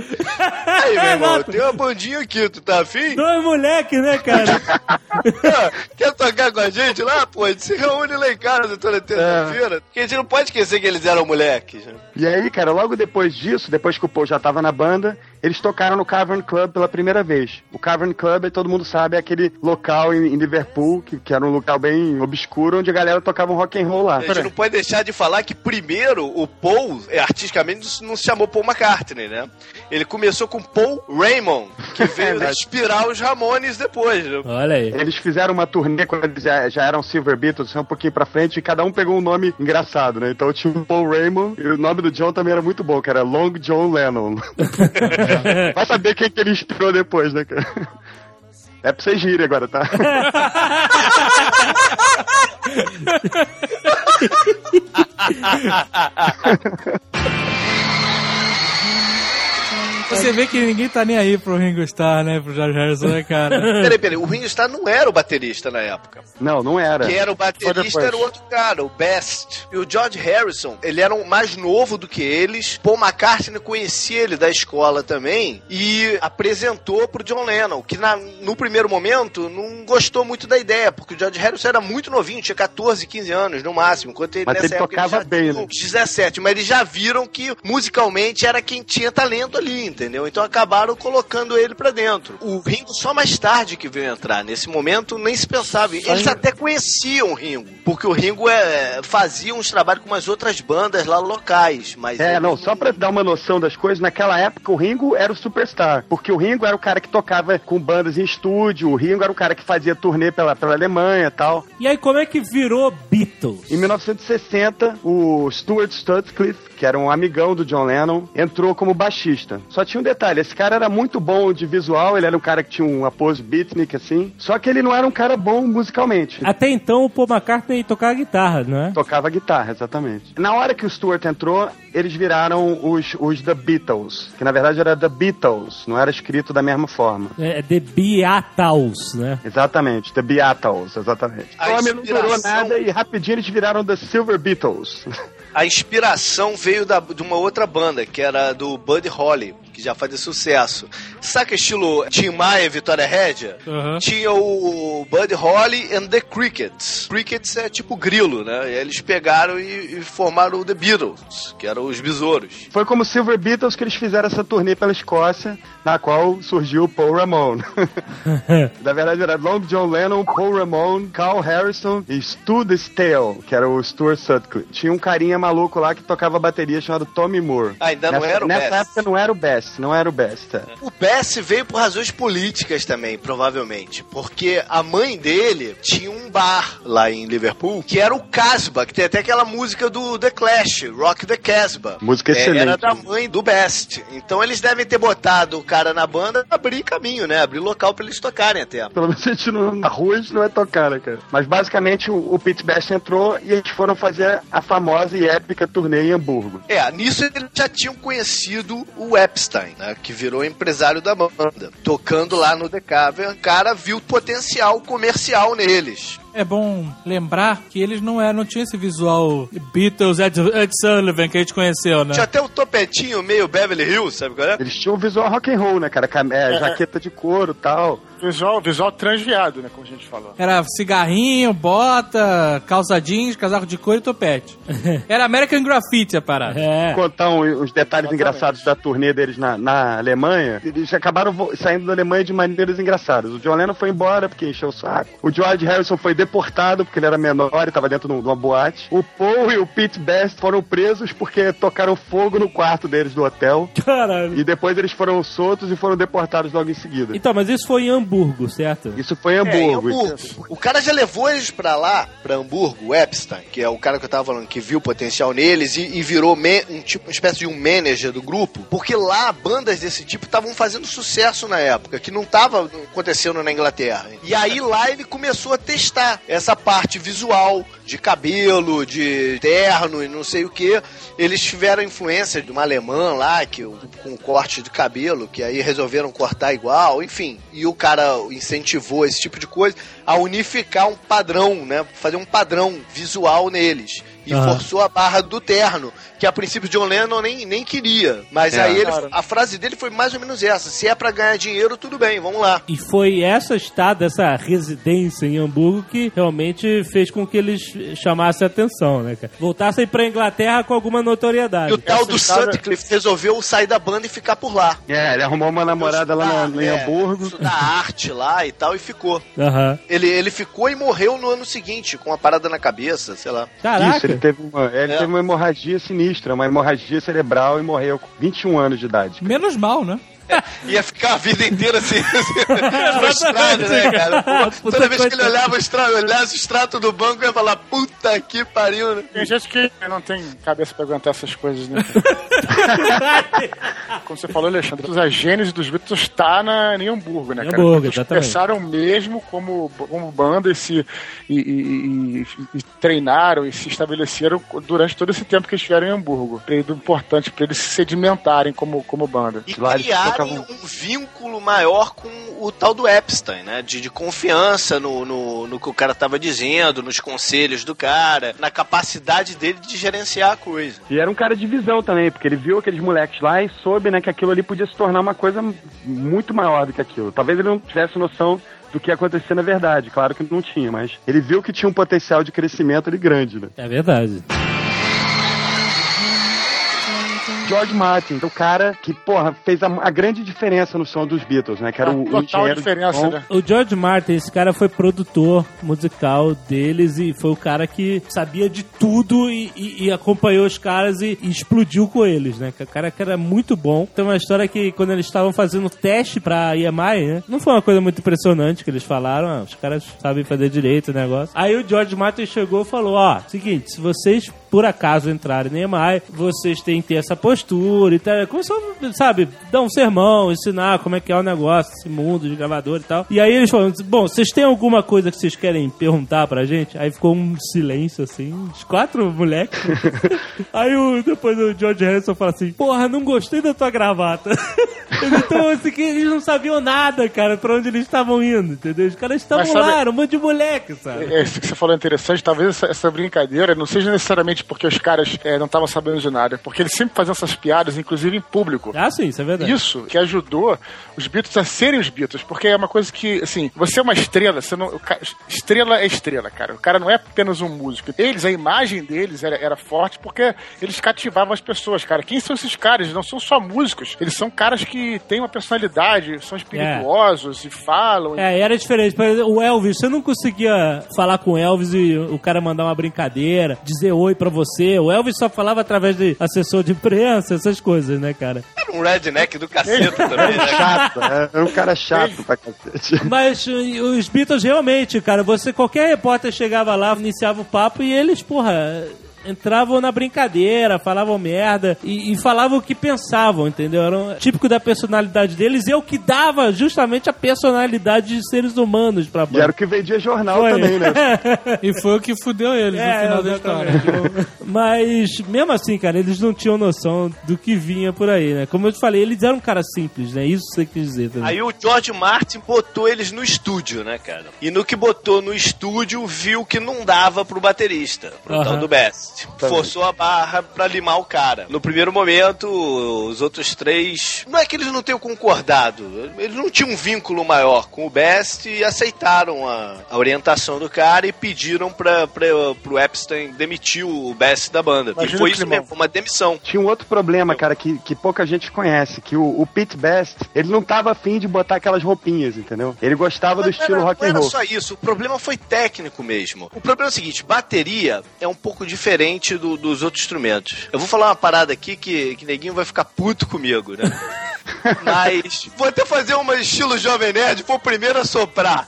Aí, meu irmão, tem uma bandinha aqui, tu tá afim? Dois moleques, né, cara? Quer tocar com a gente lá? Pô, a gente se reúne lá em casa toda terça-feira. Porque a gente não pode esquecer que eles eram moleques. né? E aí, cara, logo depois disso, depois que o Paul já tava na banda, eles tocaram no Cavern Club pela primeira vez. O Cavern Club, todo mundo sabe, é aquele local em, em Liverpool, que, que era um local bem obscuro, onde a galera tocava um rock and roll lá. A gente não pode deixar de falar que primeiro o Paul, é, artisticamente, não se chamou Paul McCartney, né? Ele começou com Paul Raymond, que veio inspirar os Ramones depois, né? Olha aí. Eles fizeram uma turnê quando eles já, já eram Silver Beatles, um pouquinho pra frente, e cada um pegou um nome engraçado, né? Então tinha o Paul Raymond, e o nome do John também era muito bom, que era Long John Lennon. Vai saber quem que ele inspirou depois, né, cara? É pra vocês rirem agora, tá? Você vê que ninguém tá nem aí pro Ringo Starr, né? Pro George Harrison, né, cara? Peraí, peraí, o Ringo Starr não era o baterista na época. Não, não era. Quem era o baterista era o outro cara, o Best. E o George Harrison, ele era um mais novo do que eles. Paul McCartney conhecia ele da escola também e apresentou pro John Lennon, que na- no primeiro momento não gostou muito da ideia, porque o George Harrison era muito novinho, tinha 14, 15 anos no máximo, enquanto ele Mas nessa ele época tocava já bem, tinha né? uns 17, mas eles já viram que musicalmente era quem tinha talento ali, entendeu? Então acabaram colocando ele pra dentro. O Ringo só mais tarde que veio entrar, nesse momento nem se pensava. Eles até conheciam o Ringo, porque o Ringo é, fazia uns trabalhos com umas outras bandas lá locais, mas É, não, só pra dar uma noção das coisas, naquela época o Ringo era o superstar. Porque o Ringo era o cara que tocava com bandas em estúdio, o Ringo era o cara que fazia turnê pela, pela Alemanha e tal. E aí, como é que virou Beatles? Em 1960, o Stuart Sutcliffe, que era um amigão do John Lennon, entrou como baixista. Só tinha um detalhe, esse cara era muito bom de visual, ele era um cara que tinha uma pose beatnik, assim, só que ele não era um cara bom musicalmente. Até então, o Paul McCartney tocava guitarra, não é? Tocava guitarra, exatamente. Na hora que o Stuart entrou, eles viraram os, os The Beatles, que na verdade era The Beatles, não era escrito da mesma forma. É The Beatles, né? Exatamente, The Beatles, exatamente. A O nome não durou nada e rapidinho eles viraram The Silver Beatles. a inspiração veio da- de uma outra banda, que era do Buddy Holly, que já fazia sucesso. Saca estilo Tim Maia e Vitória Rédia? Aham. Tinha o Buddy Holly and the Crickets. Crickets é tipo grilo, né? E eles pegaram e, e formaram o The Beatles, que eram os besouros. Foi como Silver Beatles que eles fizeram essa turnê pela Escócia, na qual surgiu o Paul Ramone. na verdade era Long John Lennon, Paul Ramone, Carl Harrison e Stu Stale, que era o Stuart Sutcliffe. Tinha um carinha maluco lá que tocava bateria chamado Tommy Moore. Ah, ainda não nessa, era o Nessa época não era o Best. Best, não era o Best. é. O Bess veio por razões políticas também, provavelmente. Porque a mãe dele tinha um bar lá em Liverpool, que era o Casbah, que tem até aquela música do The Clash, Rock the Casbah. Música É, excelente. Era da mãe do Best. Então eles devem ter botado o cara na banda pra abrir caminho, né? Abrir local pra eles tocarem até. Pelo menos a gente não, na rua a gente não vai tocar, né, cara? Mas basicamente o, o Pete Best entrou e eles foram fazer a famosa e épica turnê em Hamburgo. É, nisso eles já tinham conhecido o Epstein, né? Que virou empresário da banda. Tocando lá no The Cavern, o cara viu potencial comercial neles. É bom lembrar que eles não, eram, não tinham esse visual Beatles, Ed, Ed Sullivan que a gente conheceu, né? Tinha até o topetinho meio Beverly Hills, sabe qual é? Eles tinham um visual rock and roll, né, cara? Cam- é, jaqueta de couro e tal. Visual, visual transviado, né? Como a gente falou. Era cigarrinho, bota, calça jeans, casaco de couro e topete. Era American Graffiti a parada. É. Contar um- os detalhes engraçados da turnê deles na, na Alemanha. Eles acabaram saindo da Alemanha de maneiras engraçadas. O John Lennon foi embora porque encheu o saco. O George Harrison foi deportado porque ele era menor e estava dentro de um- uma boate. O Paul e o Pete Best foram presos porque tocaram fogo no quarto deles do hotel. Caralho. E depois eles foram soltos e foram deportados logo em seguida. Então, mas isso foi em Hamburgo, certo? Isso foi em É, em Hamburgo. Hamburgo. O cara já levou eles pra lá, pra Hamburgo, o Epstein, que é o cara que eu tava falando que viu potencial neles e, e virou me- um tipo, uma espécie de um manager do grupo, porque lá bandas desse tipo estavam fazendo sucesso na época, que não tava acontecendo na Inglaterra. E aí lá ele começou a testar essa parte visual de cabelo, de terno e não sei o que. Eles tiveram influência de uma alemã lá, que com corte de cabelo, que aí resolveram cortar igual, enfim. E o cara incentivou esse tipo de coisa a unificar um padrão, né? Fazer um padrão visual neles. E Aham. forçou a barra do terno, que a princípio John Lennon nem, nem queria. Mas É. aí ele, Claro. a frase dele foi mais ou menos essa: se é pra ganhar dinheiro, tudo bem, vamos lá. E foi essa estada, essa residência em Hamburgo que realmente fez com que eles chamassem a atenção, né, cara? Voltassem pra Inglaterra com alguma notoriedade. E o tal do Sutcliffe resolveu sair da banda e ficar por lá. É, ele arrumou uma namorada lá no, em É, Hamburgo. Estudar arte lá e tal, e ficou. Aham. Ele, ele ficou e morreu no ano seguinte, com uma parada na cabeça, sei lá. Caraca. Isso, ele teve uma, ele É. teve uma hemorragia sinistra, uma hemorragia cerebral e morreu com 21 anos de idade. Menos mal, né? Ia ficar a vida inteira assim, frustrado, né, cara? Pô, Toda vez que ele olhava o extrato, olhasse o extrato do banco, ia falar, puta que pariu, né? Tem gente que não tem cabeça pra aguentar essas coisas, né? Como você falou, Alexandre, a gênese dos Beatles tá na, em Hamburgo, né, cara? Hamburgo, Eles exatamente. começaram mesmo como, como banda e, se, e, e- e- e treinaram e se estabeleceram durante todo esse tempo que eles estiveram em Hamburgo. Período importante pra eles se sedimentarem como, como banda. E Lá um vínculo maior com o tal do Epstein, né? De, de confiança no, no, no que o cara tava dizendo, nos conselhos do cara, na capacidade dele de gerenciar a coisa. E era um cara de visão também, porque ele viu aqueles moleques lá e soube, né, que aquilo ali podia se tornar uma coisa muito maior do que aquilo. Talvez ele não tivesse noção do que ia acontecer na verdade, claro que não tinha, mas ele viu que tinha um potencial de crescimento ali grande, né? É verdade. George Martin, o cara que, porra, fez a, a grande diferença no som dos Beatles, né? Que era o, o Total engenheiro né? O George Martin, esse cara foi produtor musical deles e foi o cara que sabia de tudo e, e- e acompanhou os caras e, e explodiu com eles, né? O cara que era muito bom. Tem uma história que quando eles estavam fazendo teste pra EMI, né? Não foi uma coisa muito impressionante que eles falaram, ah, os caras sabem fazer direito o negócio. Aí o George Martin chegou e falou, ó, seguinte, se vocês por acaso entrarem na EMI, vocês têm que ter essa postura e tal. Começou, sabe, dar um sermão, ensinar como é que é o negócio, esse mundo de gravador e tal. E aí eles falaram, bom, vocês têm alguma coisa que vocês querem perguntar pra gente? Aí ficou um silêncio, assim, os quatro moleques. aí o, depois o George Harrison fala assim, porra, não gostei da tua gravata. então, assim, que eles não sabiam nada, cara, pra onde eles estavam indo, entendeu? Os caras estavam lá, era um monte de moleque, sabe? É, Isso que você falou é interessante, talvez essa, essa brincadeira não seja necessariamente porque os caras é, não estavam sabendo de nada, porque eles sempre faziam essas piadas, inclusive em público. Ah, sim, isso é verdade. Isso que ajudou os Beatles a serem os Beatles, porque é uma coisa que, assim, você é uma estrela, você não, ca- estrela é estrela, cara. O cara não é apenas um músico. Eles, a imagem deles era, era forte porque eles cativavam as pessoas, cara. Quem são esses caras? Eles não são só músicos, eles são caras que têm uma personalidade, são espirituosos e falam. É, era diferente. Por exemplo, o Elvis, você não conseguia falar com o Elvis e o cara mandar uma brincadeira, dizer oi pra pra você. O Elvis só falava através de assessor de imprensa, essas coisas, né, cara? Era um redneck do caceta também, né? Chato, é, é um cara chato pra cacete. Mas uh, os Beatles realmente, cara, você qualquer repórter chegava lá, iniciava o papo e eles, porra, entravam na brincadeira, falavam merda e, e falavam o que pensavam, entendeu? Era um- típico da personalidade deles e é o que dava justamente a personalidade de seres humanos pra E banda. era o que vendia jornal Foi. também, né? E foi o que fudeu eles no É, final da história. Mas, mesmo assim, cara, eles não tinham noção do que vinha por aí, né? Como eu te falei, eles eram um cara simples, né? Isso você quis dizer também. Aí o George Martin botou eles no estúdio, né, cara? E no que botou no estúdio, viu que não dava pro baterista, pro Aham. tal do Best. Forçou a barra pra limar o cara. No primeiro momento, os outros três. Não é que eles não tenham concordado, eles não tinham um vínculo maior com o Best e aceitaram a, a orientação do cara e pediram pra, pra, pro Epstein demitir o Best da banda. Imagina e foi isso mesmo, uma demissão. Tinha um outro problema, cara, que, que pouca gente conhece, que o, o Pete Best, ele não tava afim de botar aquelas roupinhas, entendeu? Ele gostava do Mas estilo não era, rock não and era roll. só isso, o problema foi técnico mesmo. O problema é o seguinte, bateria é um pouco diferente do- dos outros instrumentos. Eu vou falar uma parada aqui que, que neguinho vai ficar puto comigo, né? Mas vou até fazer uma estilo Jovem Nerd, o primeiro a soprar.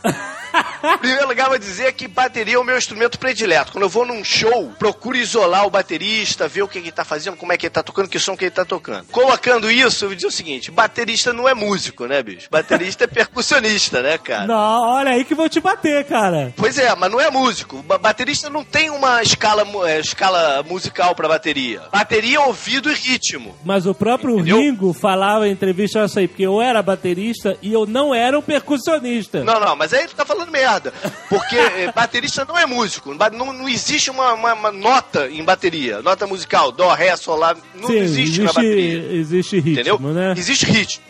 Em primeiro lugar, vou dizer que bateria é o meu instrumento predileto. Quando eu vou num show, procuro isolar o baterista, ver o que ele tá fazendo, como é que ele tá tocando, que som que ele tá tocando. Colocando isso, eu vou dizer o seguinte: baterista não é músico, né, bicho? Baterista é percussionista, né, cara? Não, olha aí que vou te bater, cara. Pois é, mas não é músico. Ba- baterista não tem uma escala, é, escala musical pra bateria. Bateria é ouvido e ritmo. Mas o próprio Entendeu? Ringo falava em entrevista olha isso aí, porque eu era baterista e eu não era um percussionista. Não, não, mas aí ele tá falando merda. Porque é, baterista não é músico. Não, não existe uma, uma- uma nota em bateria. Nota musical, dó, ré, sol, lá. Não Sim, existe, na existe, bateria. existe ritmo, Entendeu? né? Existe ritmo.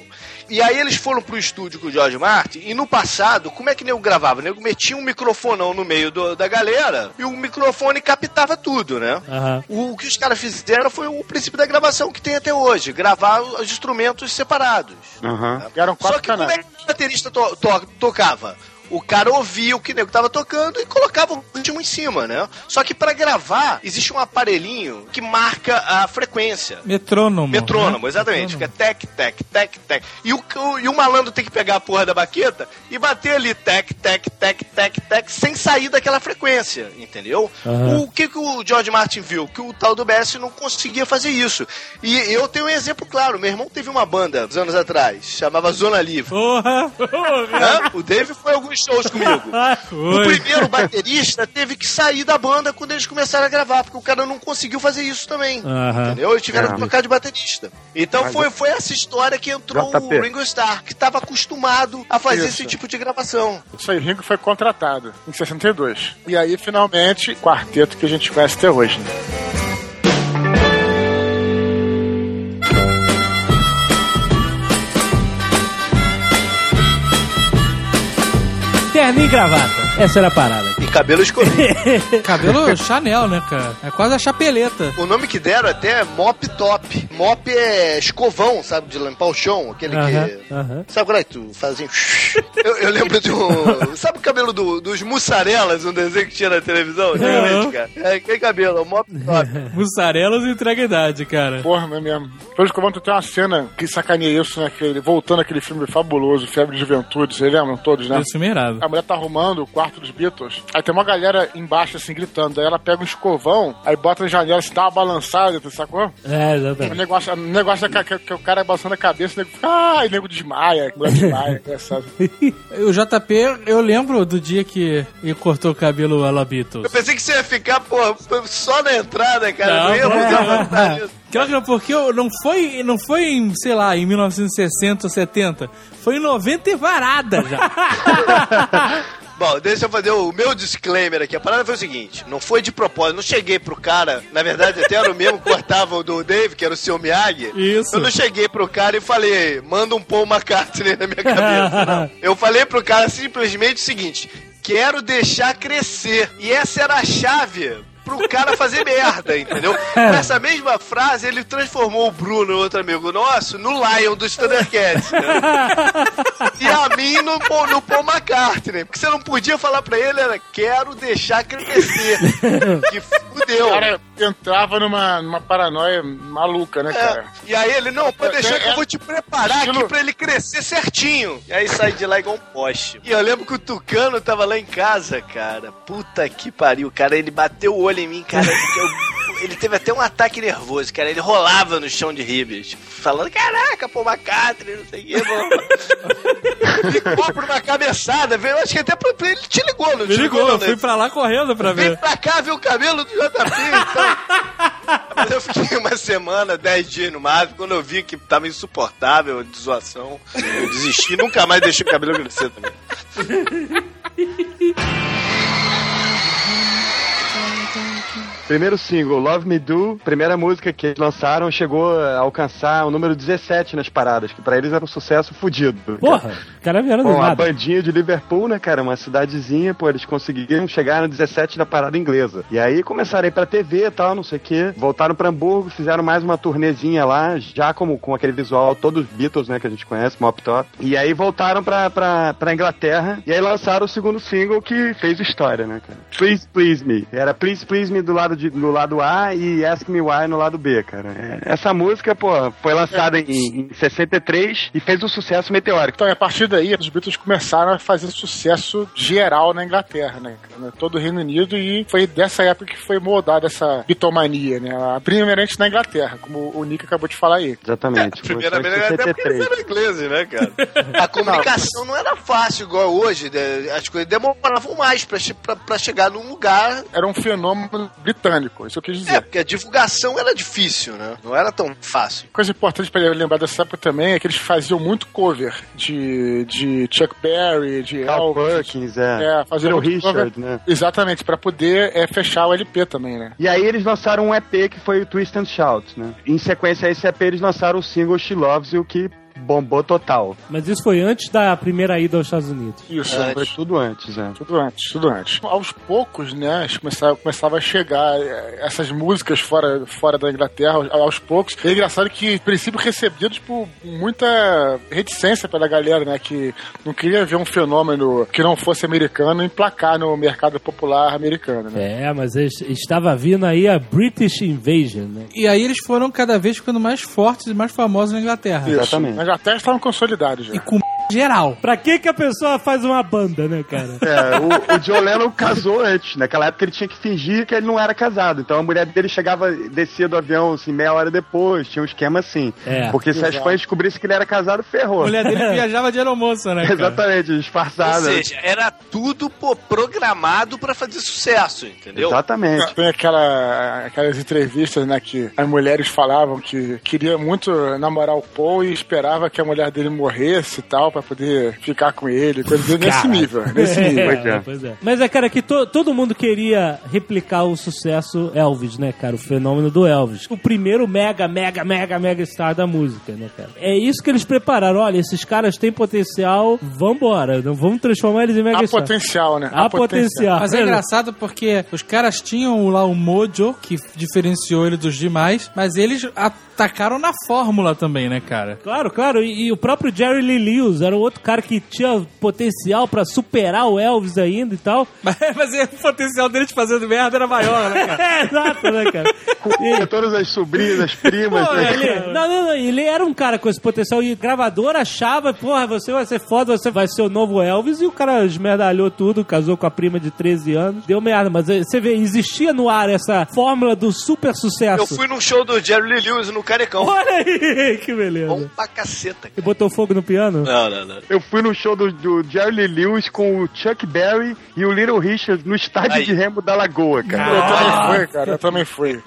E aí eles foram pro estúdio com o George Martin, e no passado, como é que o nego gravava? O nego metia um microfonão no meio do- da galera, e o microfone captava tudo, né? Aham. O, que os caras fizeram foi o princípio da gravação que tem até hoje, gravar os instrumentos separados. Aham. Eram Só que como é canais. que o baterista to- to- tocava? O cara ouvia o que o nego tava tocando e colocava o ritmo em cima, né? Só que pra gravar, existe um aparelhinho que marca a frequência. Metrônomo. Metrônomo, né? exatamente. Fica Metrônomo. tec, tec, tec, tec. E o, o- e o malandro tem que pegar a porra da baqueta e bater ali tec, tec, tec, tec, tec, sem sair daquela frequência, entendeu? Aham. O que, que o George Martin viu? Que o tal do BS não conseguia fazer isso. E eu tenho um exemplo claro. Meu irmão teve uma banda, uns anos atrás, chamava Zona Livre. Porra! O Dave foi alguns shows comigo. O Oi. primeiro baterista teve que sair da banda quando eles começaram a gravar, porque o cara não conseguiu fazer isso também. Entendeu? Eles tiveram É. que trocar de baterista. Então Mas foi, foi essa história que entrou JP. o Ringo Starr, que estava acostumado a fazer Isso. esse tipo de gravação. Isso aí, Ringo foi contratado em 62. E aí, finalmente, quarteto que a gente conhece até hoje. Né? Gravata. Essa era a parada. E cabelo escorrido. Cabelo Chanel, né, cara? É quase a chapeleta. o nome que deram até é Mop Top. Mop é escovão, sabe? De limpar o chão. Aquele Aham, que. aham. Sabe qual é que tu fazia? Eu, eu lembro de um. Sabe o cabelo do- dos mussarelas, um desenho que tinha na televisão? Antigamente, cara. É aquele cabelo, é o Mop Top. Mussarelas entrega idade, cara. Porra, não é mesmo. Pelo que tem uma cena que sacaneia isso, né? Que ele, voltando aquele filme fabuloso, Febre de Juventude, vocês lembram todos, né? Esse filme é irado. A mulher tá arrumando o quarto dos Beatles. Aí tem uma galera embaixo, assim, gritando. Aí ela pega um escovão, aí bota na janela, se dá uma balançada, tu sacou? É, O exatamente. negócio, o negócio é que, que- que o cara balançando a cabeça, o nego fica, ah, e o nego desmaia, mulher desmaia, engraçado. O JP, eu lembro do dia que ele cortou o cabelo a la Beatles. Eu pensei que você ia ficar, pô, só na entrada, cara. Não, Não, ia mudar disso. Claro, porque não foi, não foi em, sei lá, em 1960 ou 70. Foi em 90 e varada já. Bom, deixa eu fazer o meu disclaimer aqui. A parada foi o seguinte: não foi de propósito, não cheguei pro cara, na verdade até era o mesmo que cortava o do Dave, que era o seu Miyagi. Isso. Eu não cheguei pro cara e falei, manda um Paul McCartney na minha cabeça. não. Eu falei pro cara simplesmente o seguinte: quero deixar crescer. E essa era a chave pro cara fazer merda, entendeu? Nessa mesma frase, ele transformou o Bruno, outro amigo nosso, no Lion dos Thundercats. e a mim no, Paul- no Paul McCartney. Porque você não podia falar pra ele, era quero deixar crescer. que fudeu. O cara entrava numa, numa paranoia maluca, né, É, cara? e aí ele, não, pode deixar que eu vou te preparar Estilo- aqui pra ele crescer certinho. E aí sai de lá igual um poste. E eu lembro que o Tucano tava lá em casa, cara. Puta que pariu, cara. Ele bateu o olho em mim, cara. Eu- ele teve até um ataque nervoso, cara. Ele rolava no chão de Ribes, falando: Caraca, pô, McCartney, não sei o que, mano. Ficou por uma cabeçada, veio. Acho que até pra ele te ligou, não Me te ligou, não, eu né? fui pra lá correndo pra Vem ver. pra cá ver o cabelo do JP, então. Mas eu fiquei uma semana, dez dias no máximo. Quando eu vi que tava insuportável de zoação, eu desisti. Nunca mais deixei o cabelo crescer também. Primeiro single, Love Me Do, primeira música que eles lançaram, chegou a alcançar o número 17 nas paradas, que pra eles era um sucesso fudido. Porra, cara vieram do Bom, a nada. bandinha de Liverpool, né, cara? Uma cidadezinha, pô, eles conseguiram chegar no 17 da parada inglesa. E aí começaram a ir pra TV e tal, não sei o quê. Voltaram pra Hamburgo, fizeram mais uma turnezinha lá, já como com aquele visual, todos os Beatles, né, que a gente conhece, Mop Top. E aí voltaram pra, pra, pra Inglaterra, e aí lançaram o segundo single que fez história, né, cara? Please Please Me. Era Please Please Me do lado, de, do lado A e Ask Me Why no lado B, cara. É, Essa música, pô, foi lançada em, em 63 e fez um sucesso meteórico. Então, e a partir daí, os Beatles começaram a fazer sucesso geral na Inglaterra, né? cara? Todo o Reino Unido, e foi dessa época que foi moldada essa bitomania, né? Primeiramente na Inglaterra, como o Nick acabou de falar aí. Exatamente. Primeiramente, Foi em até porque eles 63. eram ingleses, né, cara? A comunicação não era fácil igual hoje. né? As coisas demoravam mais pra, pra, pra chegar num lugar. Era um fenômeno britânico, isso eu quis É, dizer. porque a divulgação era difícil, né? Não era tão fácil. Coisa importante pra lembrar dessa época também é que eles faziam muito cover de, de Chuck Berry, de Carl Elvis. Perkins, é. É, faziam Little muito cover. Richard, né? Exatamente, pra poder é, fechar o LP também, né? E aí eles lançaram um EP que foi o Twist and Shout, né? Em sequência a esse EP eles lançaram o single She Loves You, que bombou total. Mas isso foi antes da primeira ida aos Estados Unidos. Isso, Antes. Foi tudo antes, né? Tudo antes, tudo antes. Aos poucos, né, começava, começava a chegar eh, essas músicas fora, fora da Inglaterra, aos, aos poucos. E é engraçado que, em princípio, recebidos por muita reticência pela galera, né, que não queria ver um fenômeno que não fosse americano emplacar no mercado popular americano, né. É, mas es- estava vindo aí a British Invasion, né? E aí eles foram cada vez ficando mais fortes e mais famosos na Inglaterra. Isso. Exatamente. Na Inglaterra estavam consolidados já. E com geral. Pra que que a pessoa faz uma banda, né, cara? É, o, o John Lennon casou antes. Naquela época ele tinha que fingir que ele não era casado. Então a mulher dele chegava, descia do avião assim, meia hora depois. Tinha um esquema assim. É, Porque se as fãs descobrissem que ele era casado, ferrou. A mulher dele viajava de aeromoça, né? Cara? Exatamente, Ou disfarçada. seja, era tudo pô, programado pra fazer sucesso, entendeu? Exatamente. Tem aquela, aquelas entrevistas, né, que as mulheres falavam que queria muito namorar o Paul e esperava que a mulher dele morresse e tal, pra poder ficar com ele, coisa nesse Cara. nível, nesse nível. É, pois é. Mas é, cara, que to- todo mundo queria replicar o sucesso Elvis, né, cara? O fenômeno do Elvis. O primeiro mega, mega, mega, mega star da música, né, cara? É isso que eles prepararam. Olha, esses caras têm potencial, vambora. Não vamos transformar eles em mega Há star. potencial, né? Há potencial. Mas é engraçado porque os caras tinham lá o mojo, que diferenciou ele dos demais, mas eles atacaram na fórmula também, né, cara? Claro, claro. E, e o próprio Jerry Lee Lewis era outro cara que tinha potencial pra superar o Elvis ainda e tal. Mas, mas o potencial dele de fazer merda era maior, né, cara? É, exato, né, cara? Com todas as sobrinhas, as primas. Pô, né? ele, não, não, não, ele era um cara com esse potencial e gravador achava, porra, você vai ser foda, você vai ser o novo Elvis e o cara esmerdalhou tudo, casou com a prima de 13 anos, deu merda, mas eh, você vê, existia no ar essa fórmula do super sucesso. Eu fui num show do Jerry Lee Lewis no Carecão. Olha aí, que beleza. Bom pra caceta, E cara. botou fogo no piano? Não, não, não. Eu fui no show do, do Jerry Lee Lewis com o Chuck Berry e o Little Richard no estádio Aí. de remo da Lagoa, cara. Eu também fui, cara, eu também fui.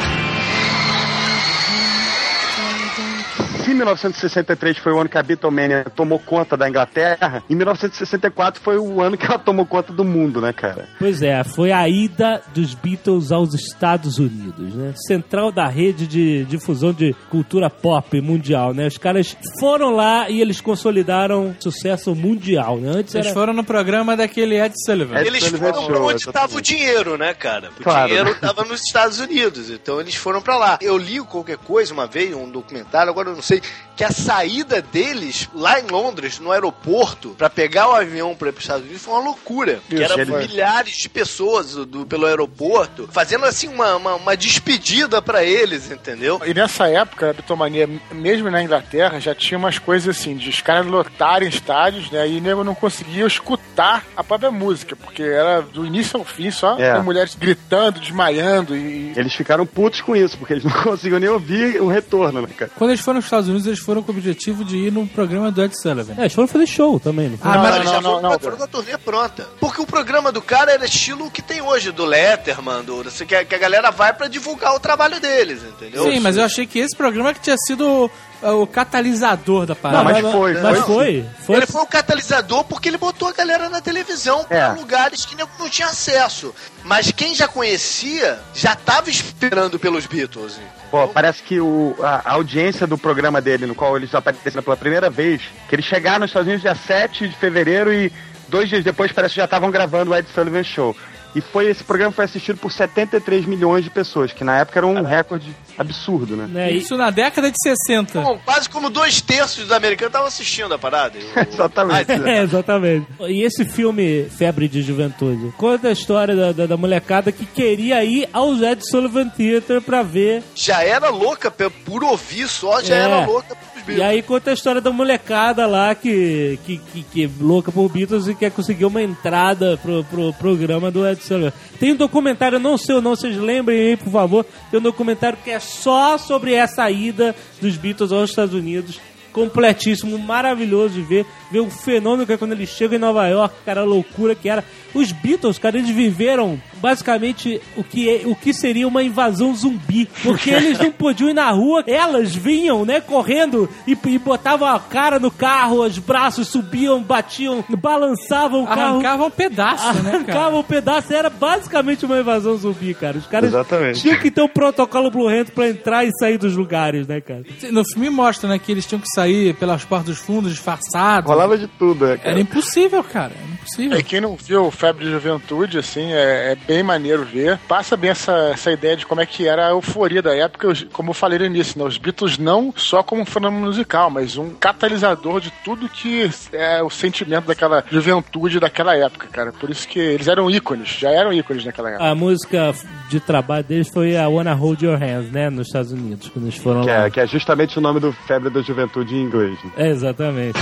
1963 foi o ano que a Beatlemania tomou conta da Inglaterra, em 1964 foi o ano que ela tomou conta do mundo, né, cara? Pois é, foi a ida dos Beatles aos Estados Unidos, né? Central da rede de difusão de cultura pop mundial, né? Os caras foram lá e eles consolidaram sucesso mundial, né? Antes Eles era... foram no programa daquele Ed Sullivan. Ed Eles Sullivan foram Show, pra onde tava o dinheiro, né, cara? O Claro. dinheiro tava nos Estados Unidos, então eles foram pra lá. Eu li qualquer coisa uma vez, um documentário, agora eu não sei, que a saída deles lá em Londres, no aeroporto, pra pegar o avião pra ir pros Estados Unidos foi uma loucura. que Isso, era ele- milhares de pessoas do, pelo aeroporto, fazendo assim uma, uma, uma despedida pra eles, entendeu? E nessa época, a bitomania, mesmo na Inglaterra, já tinha umas coisas assim, de os caras lotarem estádios, né? E nego não conseguia escutar a própria música, porque era do início ao fim só É. com mulheres gritando, desmaiando e. Eles ficaram putos com isso, porque eles não conseguiam nem ouvir o retorno, né, cara? Quando eles foram nos Estados Unidos, eles foram com o objetivo de ir num programa do Ed Sullivan. É, eles foram fazer show também, não foi? Ah, Não, mas não, eles já não, foram, não, com a- não. foram com a turnê pronta. Porque o programa do cara era estilo o que tem hoje, do Letterman, do, assim, que, a, que a galera vai pra divulgar o trabalho deles, entendeu? Sim, mas eu achei que esse programa que tinha sido o catalisador da parada. Não, mas foi, Mas foi foi. Foi, Ele foi o catalisador porque ele botou a galera na televisão É. pra lugares que não tinha acesso. Mas quem já conhecia já tava esperando pelos Beatles. Pô, parece que o, a, a audiência do programa dele, no qual eles apareceram pela primeira vez, que eles chegaram nos Estados Unidos dia 7 de fevereiro e dois dias depois parece que já estavam gravando o Ed Sullivan Show. E foi esse programa foi assistido por 73 milhões de pessoas, que na época era um recorde absurdo, né? e- Isso na década de 60. Bom, quase como dois terços dos americanos estavam assistindo a parada. E o- Exatamente. É, exatamente. E esse filme Febre de Juventude conta a história da, da, da molecada que queria ir ao Ed Sullivan Theater pra ver. Já era louca pe- por ouvir só, já É. era louca E aí conta a história da molecada lá que, que, que, que é louca por Beatles e quer conseguir uma entrada pro, pro programa do Ed Sullivan. Tem um documentário, não sei o nome, vocês lembrem aí, por favor. Tem um documentário que é só sobre essa ida dos Beatles aos Estados Unidos. Completíssimo, maravilhoso de ver. Ver o fenômeno que é quando eles chegam em Nova York, cara, a loucura que era. Os Beatles, cara, eles viveram basicamente o que, é- o que seria uma invasão zumbi. Porque eles não podiam ir na rua, elas vinham, né, correndo e, e botavam a cara no carro, os braços subiam, batiam, balançavam o carro. Arrancava um pedaço, né, cara? Arrancava um pedaço, era basicamente uma invasão zumbi, cara. Os caras Exatamente. tinham que ter um protocolo Blue Hand pra entrar e sair dos lugares, né, cara? No filme mostra, né, que eles tinham que sair pelas portas dos fundos disfarçados. Rolava de tudo, né, Era cara? impossível, cara. Era impossível. E quem não viu Febre de Juventude, assim, é, é bem maneiro ver. Passa bem essa, essa ideia de como é que era a euforia da época, como eu falei no início, né? Os Beatles não só como um fenômeno musical, mas um catalisador de tudo que é o sentimento daquela juventude daquela época, cara. Por isso que eles eram ícones, já eram ícones naquela época. A música de trabalho deles foi a Wanna Hold Your Hands, né, nos Estados Unidos, quando eles foram Que lá. é, que é justamente o nome do Febre da Juventude em inglês. né? É, exatamente.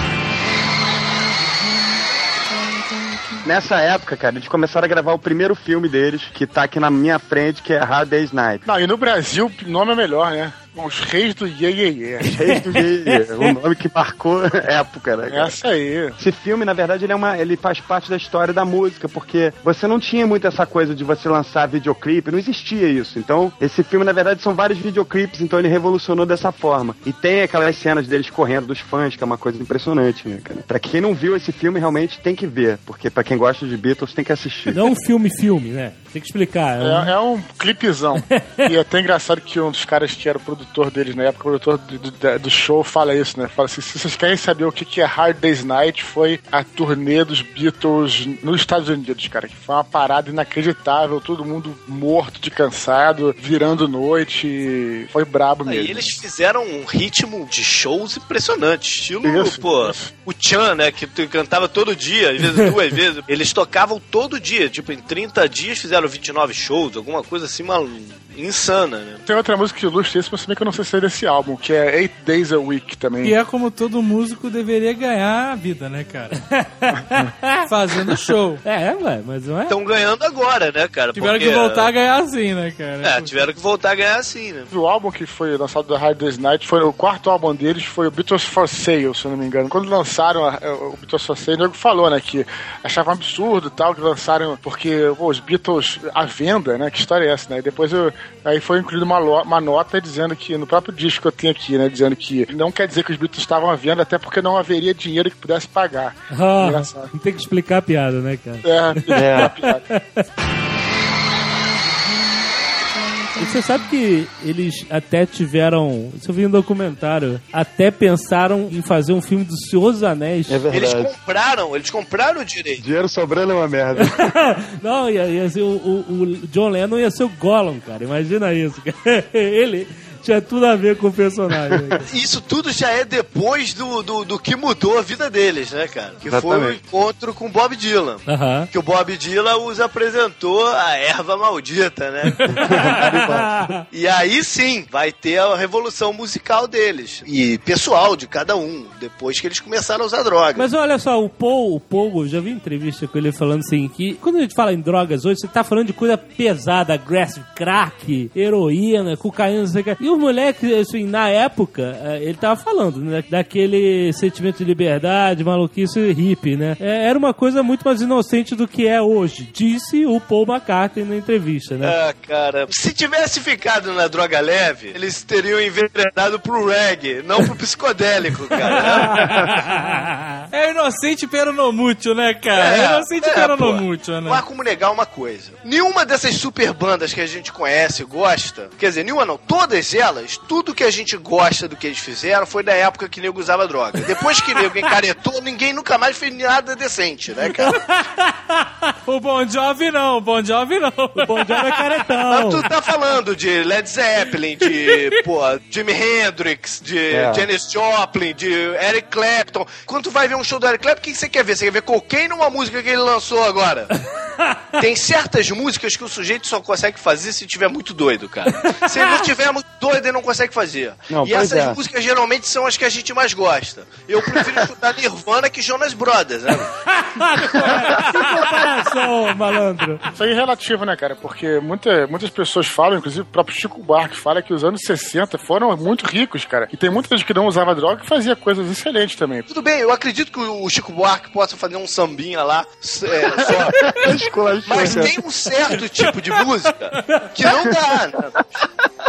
Nessa época, cara, eles começaram a gravar o primeiro filme deles, que tá aqui na minha frente, que é Hard Day's Night. Não, e no Brasil o nome é melhor, né? Os Reis do Ye Ye Ye. Reis do Gay, o nome que marcou época, né? cara? Essa aí. Esse filme, na verdade, ele, é uma, ele faz parte da história da música, porque você não tinha muito essa coisa de você lançar videoclipe, não existia isso. Então, esse filme, na verdade, são vários videoclipes, então ele revolucionou dessa forma. E tem aquelas cenas deles correndo dos fãs, que é uma coisa impressionante, né, cara? Pra quem não viu esse filme, realmente tem que ver, porque pra quem gosta de Beatles, tem que assistir. Não um filme-filme, né? Tem que explicar. é um- É, é um clipezão. e é até engraçado que um dos caras que era o produtor deles na época, o produtor do, do- do show, fala isso, né? Fala assim: se vocês querem saber o que que é Hard Day's Night, foi a turnê dos Beatles nos Estados Unidos, cara. Que foi uma parada inacreditável, todo mundo morto de cansado, virando noite. Foi brabo mesmo. eles fizeram um ritmo de shows impressionante. Estilo, Isso, pô, isso. o Chan, né? Que cantava todo dia, às vezes duas vezes. Eles tocavam todo dia. Tipo, em 30 dias fizeram 29 shows, alguma coisa assim, mal... insana, né? Tem outra música que ilustra isso, mas também que eu não sei se é desse álbum, que é Eight Days a Week também. E é como todo músico deveria ganhar a vida, né, cara? Fazendo show. É, ué, mas não é? Estão ganhando agora, né, cara? Tiveram Porque- que voltar a ganhar assim, né, cara? É, tiveram que voltar a ganhar assim, né? O álbum que foi lançado da Hard Day's Night foi o quarto álbum deles, foi o Beatles for Sale, se eu não me engano. Quando lançaram a- o Beatles for Sale, o nego falou, né, que achava um absurdo e tal, que lançaram, porque pô, os Beatles à venda, né, que história é essa, né? E depois eu, aí foi incluída uma, uma nota dizendo que no próprio disco que eu tenho aqui, né, dizendo que não quer dizer que os Beatles estavam à venda, até porque não haveria dinheiro que pudesse pagar. Ah, tem que explicar a piada, né, cara? É, é. piada. Você sabe que eles até tiveram. Isso eu vi um documentário. Até pensaram em fazer um filme do Senhor dos Anéis. É Eles verdade. compraram, eles compraram o direito. Dinheiro sobrando é uma merda. Não, ia, ia ser o, o- o John Lennon ia ser o Gollum, cara. Imagina isso. cara. Ele tinha tudo a ver com o personagem. né? Isso tudo já é depois do, do, do que mudou a vida deles, né, cara? Que foi o Exatamente. encontro com o Bob Dylan. Que o Bob Dylan os apresentou a erva maldita, né? e aí sim, vai ter a revolução musical deles. E pessoal de cada um, depois que eles começaram a usar drogas. Mas olha só, o Paul, o Paul, eu já vi entrevista com ele falando assim, que quando a gente fala em drogas hoje, você tá falando de coisa pesada, aggressive, crack, heroína, cocaína, não sei o que. E os moleques, assim, na época, eh, ele tava falando, né, daquele sentimento de liberdade, maluquice hippie, né? É, Era uma coisa muito mais inocente do que é hoje, disse o Paul McCartney na entrevista, né? Ah, cara, se tivesse ficado na droga leve, eles teriam enveredado pro reggae, não pro psicodélico, cara. É inocente pero no mútil, né, cara? É, inocente é, pero pô. no mútil, né? Não há como negar uma coisa. Nenhuma dessas super bandas que a gente conhece, gosta, quer dizer, nenhuma não, todas elas, tudo que a gente gosta do que eles fizeram foi da época que nego usava droga. Depois que nego encaretou, ninguém nunca mais fez nada decente, né, cara? O Bon Jovi não, o Bon Jovi não. O Bon Jovi é Mas caretão. tu tá falando de Led Zeppelin, de, pô, Jimi Hendrix, de É. Janis Joplin, de Eric Clapton. Quando tu vai ver um show do Eric Clapton, o que você quer ver? Você quer ver Cocaine ou uma música que ele lançou agora? Tem certas músicas que o sujeito só consegue fazer se tiver muito doido, cara. Se ele não tiver muito doido, ele não consegue fazer. Não, e essas é. músicas geralmente são as que a gente mais gosta. Eu prefiro escutar Nirvana que Jonas Brothers, né? que comparação, malandro. Isso aí é relativo, né, cara? Porque muita, muitas pessoas falam, inclusive o próprio Chico Buarque fala que os anos 60 foram muito ricos, cara. E tem muita gente que não usava droga que fazia coisas excelentes também. Tudo bem, eu acredito que o Chico Buarque possa fazer um sambinha lá, é, só Mas tem um certo tipo de música que não dá, né?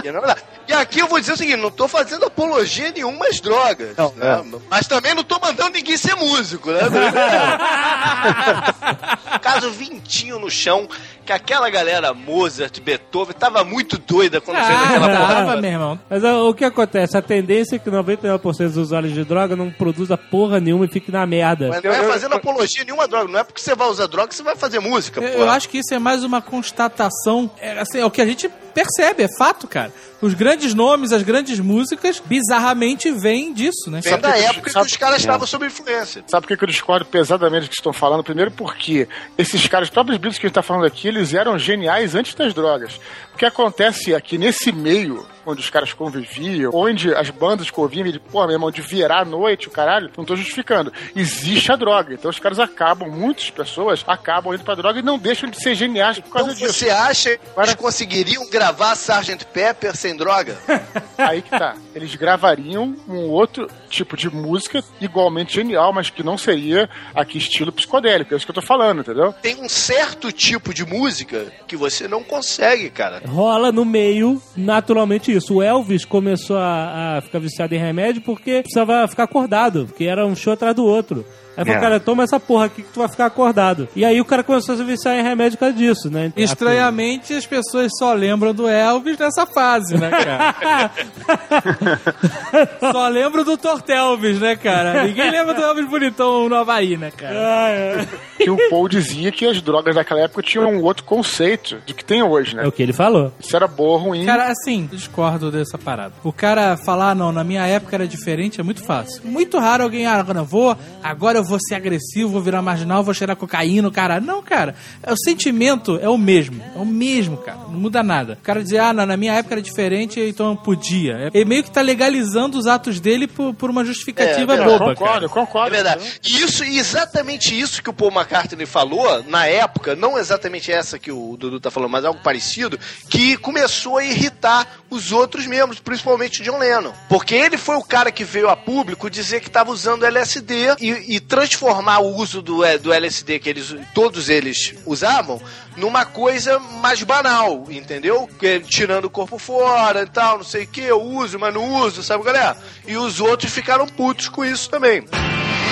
Que não dá. E aqui eu vou dizer o seguinte, não tô fazendo apologia nenhuma às drogas. Não, né? Mas também não tô mandando ninguém ser músico, né? Caso vintinho no chão, que aquela galera Mozart, Beethoven, tava muito doida quando fez Ah, aquela porra. tava, meu irmão. Mas o que acontece? A tendência é que 99% dos usuários de droga não produza porra nenhuma e fique na merda. Mas não é fazendo apologia a nenhuma droga. Não é porque você vai usar droga que você vai fazer música, Eu, pô. eu acho que isso é mais uma constatação. É, assim, é o que a gente percebe, é fato, cara. Os grandes nomes, as grandes músicas, bizarramente vêm disso, né? Vem Sabe da que- época que sabe- os caras estavam sob influência. Sabe por que que eu discordo pesadamente do que estão falando? Primeiro porque esses caras, os próprios Beatles que a gente tá falando aqui, eles eram geniais antes das drogas. O que acontece é que nesse meio, onde os caras conviviam, onde as bandas conviviam, de, pô, meu irmão, de virar à noite, o caralho, não tô justificando. Existe a droga. Então os caras acabam, muitas pessoas acabam indo pra droga e não deixam de ser geniais por causa Então disso. você acha que Agora- eles conseguiriam gravar Sgt. Pepper sem droga? Aí que tá. Eles gravariam um outro tipo de música igualmente genial, mas que não seria aqui estilo psicodélico. É isso que eu tô falando, entendeu? Tem um certo tipo de música que você não consegue, cara. Rola no meio, naturalmente, isso. O Elvis começou a, a ficar viciado em remédio porque precisava ficar acordado, porque era um show atrás do outro. Aí falou, É. cara, toma essa porra aqui que tu vai ficar acordado. E aí o cara começou a se viciar em remédio por causa disso, né? Estranhamente, as pessoas só lembram do Elvis nessa fase, né, cara? só lembram do Tortelvis, né, cara? Ninguém lembra do Elvis bonitão no Havaí, né, cara? Ah, é. Que o Paul dizia que as drogas daquela época tinham um outro conceito do que tem hoje, É né? o que ele falou. Isso era boa ou ruim. Cara, assim, discordo dessa parada. O cara falar, "Ah, não, na minha época era diferente, é muito fácil. Muito raro alguém, ah, agora eu vou, agora eu vou ser agressivo, vou virar marginal, vou cheirar cocaína, cara. Não, cara. É, O sentimento é o mesmo. É o mesmo, cara. Não muda nada. O cara dizer, ah, não, na minha época era diferente, então eu podia. É- Ele meio que tá legalizando os atos dele por, por uma justificativa É, é, boba, cara. concordo, É concordo. verdade. E isso, exatamente isso que o Paul McCartney falou na época, não exatamente essa que o Dudu tá falando, mas algo parecido, que começou a irritar os outros membros, principalmente o John Lennon. Porque ele foi o cara que veio a público dizer que estava usando LSD e, e transformar o uso do, é, do LSD que eles, todos eles usavam numa coisa mais banal, entendeu? Que- Tirando o corpo fora e tal, não sei o que, eu uso, mas não uso, sabe, galera? E os outros ficaram putos com isso também. Em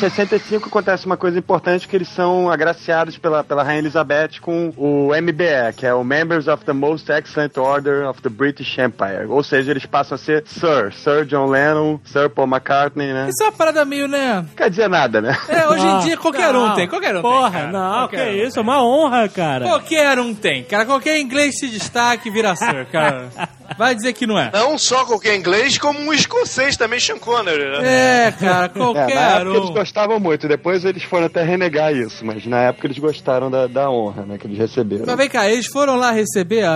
65 acontece uma coisa importante que eles são agraciados pela, pela Rainha Elizabeth com o MBE, que é o Members of the Most Excellent Order of the British Empire. Ou seja, eles passam a ser Sir, Sir John Lennon, Sir Paul McCartney, né? Isso é uma parada meio, né? Quer dizer nada, né? É, hoje em Não, dia qualquer um não. tem, qualquer um tem. Porra, não, Qualquer que um. isso, é uma honra, cara. Qualquer um tem, cara. Qualquer inglês se destaque e vira Sir, cara. Vai dizer que não é. Não só qualquer inglês, como um escocês também, Sean Connery, né? É, cara, É, na qualquer época eles gostavam muito, depois eles foram até renegar isso, mas na época eles gostaram da, da honra, né, que eles receberam. Mas vem cá, eles foram lá receber a,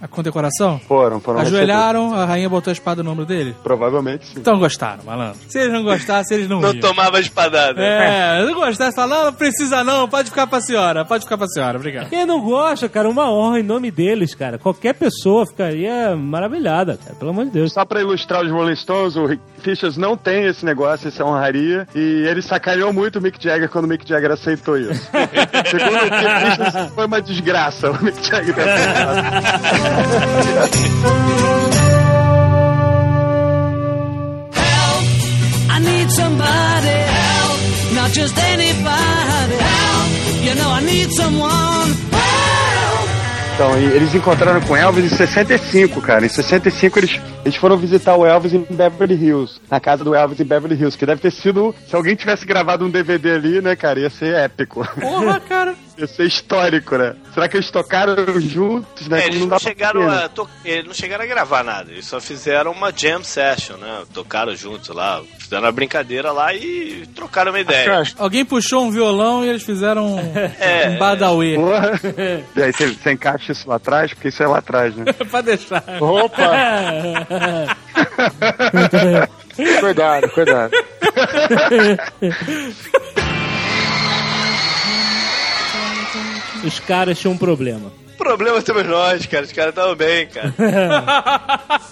a, a condecoração? Foram, foram Ajoelharam, a rainha botou a espada no ombro dele? receber. Provavelmente sim. Então gostaram, malandro. Se eles não gostassem, eles não Não iam. tomava espadada. É, não gostasse, fala, não, não precisa não, pode ficar pra senhora, pode ficar pra senhora, obrigado. Quem não gosta, cara, uma honra em nome deles, cara. Qualquer pessoa ficaria maravilhada, cara. Pelo amor de Deus. Só pra ilustrar os Rolling Stones, o Rick Fichas não tem esse negócio, essa honraria, e ele sacaneou muito o Mick Jagger quando o Mick Jagger aceitou isso. Segundo o Rick Fichas, foi uma desgraça o Mick Jagger ter aceitado. I need somebody help, not just anybody help. You know I need someone. Então, e eles encontraram com Elvis em 65, cara. Em 65 eles, eles foram visitar o Elvis em Beverly Hills, na casa do Elvis em Beverly Hills, que deve ter sido, se alguém tivesse gravado um DVD ali, né, cara, ia ser épico. Porra, cara. Ia ser histórico, né? Será que eles tocaram juntos, né? É, eles não não, chegaram né? a to- eles não chegaram a gravar nada, eles só fizeram uma jam session, né? Tocaram juntos lá, fizeram uma brincadeira lá e trocaram uma ideia. Alguém puxou um violão e eles fizeram um, É. um badauê. Porra. E aí você, você encaixa isso lá atrás, porque isso é lá atrás, né? pra deixar. Opa! cuidado, cuidado. Os caras tinham um problema. Problema temos nós, cara, os caras estavam bem, cara.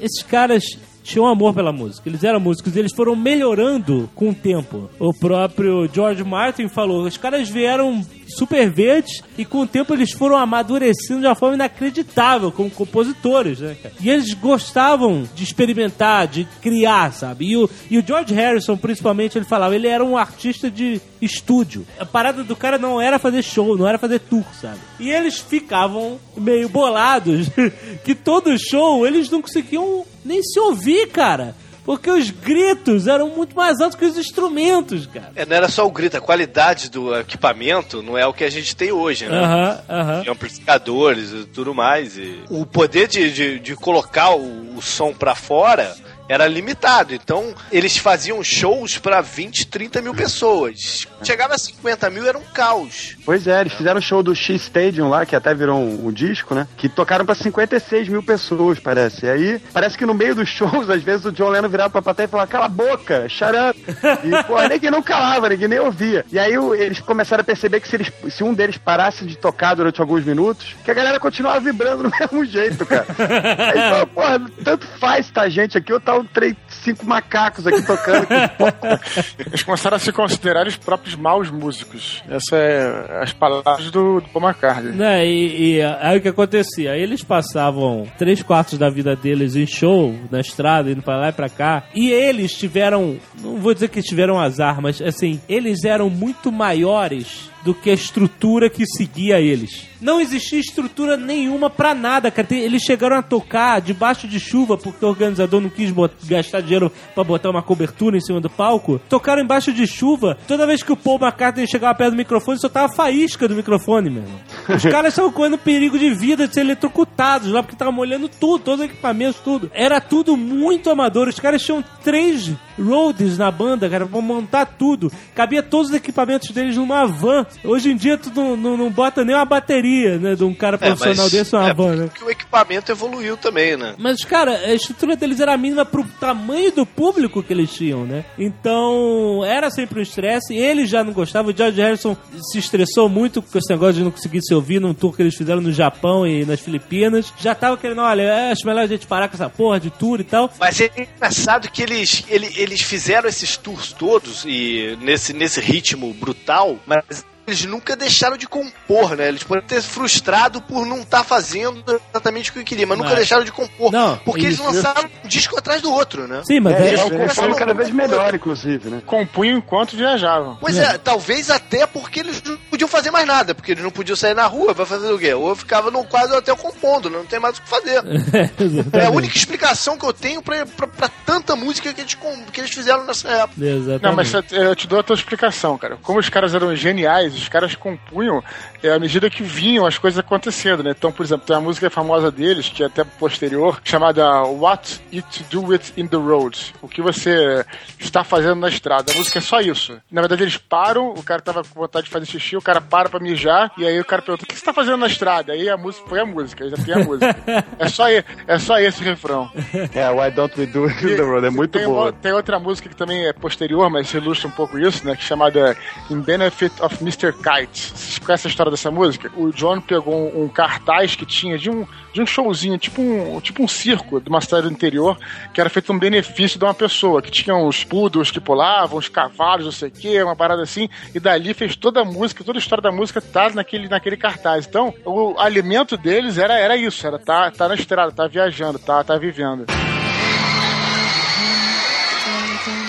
Esses caras tinham amor pela música. Eles eram músicos e eles foram melhorando com o tempo. O próprio George Martin falou: os caras vieram super verdes e com o tempo eles foram amadurecendo de uma forma inacreditável como compositores, né, cara? E eles gostavam de experimentar, de criar, sabe? E o, e o George Harrison, principalmente, ele falava, ele era um artista de estúdio. A parada do cara não era fazer show, não era fazer tour, sabe? E eles ficavam meio bolados que todo show eles não conseguiam nem se ouvir, cara. Porque os gritos eram muito mais altos que os instrumentos, cara. É, não era só o grito, a qualidade do equipamento não é o que a gente tem hoje, né? Aham. De amplificadores e tudo mais. E o poder de, de, de colocar o, o som pra fora era limitado. Então, eles faziam shows pra 20, 30 mil pessoas. Chegava a 50 mil, era um caos. Pois é, eles fizeram o show do X Stadium lá, que até virou um, um disco, né? Que tocaram pra 56 mil pessoas, parece. E aí, parece que no meio dos shows, às vezes o John Lennon virava pra plateia e falava, cala a boca, up. E, pô, ninguém não calava, ninguém nem ouvia. E aí o- eles começaram a perceber que se, eles- se um deles parasse de tocar durante alguns minutos, que a galera continuava vibrando do mesmo jeito, cara. Aí fala, porra, tanto faz tá a gente aqui, ou tá um três, cinco macacos aqui tocando. Que porra. Eles começaram a se considerar os próprios maus músicos. Essas é as palavras do, do Paul McCartney. Né, e, e aí o que acontecia? Eles passavam três quartos da vida deles em show, na estrada, indo pra lá e pra cá. E eles tiveram, não vou dizer que tiveram azar, mas assim, eles eram muito maiores do que a estrutura que seguia eles. Não existia estrutura nenhuma pra nada, cara. Eles chegaram a tocar debaixo de chuva porque o organizador não quis gastar dinheiro pra botar uma cobertura em cima do palco. Tocaram embaixo de chuva. Toda vez que o Paul McCartney chegava perto do microfone, soltava faísca do microfone, meu irmão. Os caras estavam correndo perigo de vida, de ser eletrocutados lá, porque estavam molhando tudo, todos os equipamentos, tudo. Era tudo muito amador. Os caras tinham três roadies na banda, cara, pra montar tudo. Cabia todos os equipamentos deles numa van. Hoje em dia tu não, não, não bota nem uma bateria, né, de um cara profissional desse numa é van, né? porque o equipamento evoluiu também, né? Mas, cara, a estrutura deles era mínima pro tamanho do público que eles tinham, né? Então, era sempre um estresse. Ele já não gostava. O George Harrison se estressou muito com esse negócio de não conseguir se ouvir num tour que eles fizeram no Japão e nas Filipinas. Já tava querendo, olha, é, acho melhor a gente parar com essa porra de tour e tal. Mas é engraçado que eles, ele- eles fizeram esses tours todos e nesse, nesse ritmo brutal, mas eles nunca deixaram de compor, né? Eles podem ter frustrado por não estar fazendo exatamente o que queria, mas nunca Mas- deixaram de compor. Não, porque eles lançaram um disco atrás do outro, né? Sim, mas É, é, eles é, eles foram cada vez melhor, inclusive, né? Compunham enquanto viajavam. Pois é. talvez até porque eles não podiam fazer mais nada, porque eles não podiam sair na rua, vai fazer o quê? Ou ficava no quadro até compondo, né? não tem mais o que fazer. É a única explicação que eu tenho pra, pra, pra tanta música que eles, que eles fizeram nessa época. Exatamente. Não, mas eu- eu te dou a tua explicação, cara. Como os caras eram geniais, os caras compunham é, à medida que vinham as coisas acontecendo, né? Então, por exemplo, tem uma música famosa deles, que é até posterior, chamada What It to Do It in the Road. O que você está fazendo na estrada. A música é só isso. Na verdade, eles param, o cara tava com vontade de fazer xixi, o cara para pra mijar, e aí o cara pergunta, o que você tá fazendo na estrada? Aí a música foi a música, aí já tem a música. é, só, é só esse refrão. É, Why Don't We Do It in the Road? É muito tem, boa. uma- tem outra música que também é posterior, mas ilustra um pouco isso, né? Que é chamada In Benefit of Mr. Kite. Vocês conhecem a história dessa música? O John pegou um, um cartaz que tinha de um, de um showzinho, tipo um, tipo um circo de uma cidade do interior, que era feito um benefício de uma pessoa, que tinha uns poodles que pulavam, uns cavalos, não sei o quê, uma parada assim, e dali fez toda a música, toda a história da música tá naquele, naquele cartaz. Então, o alimento deles era, era isso, era tá, tá na estrada, tá viajando, tá, tá vivendo.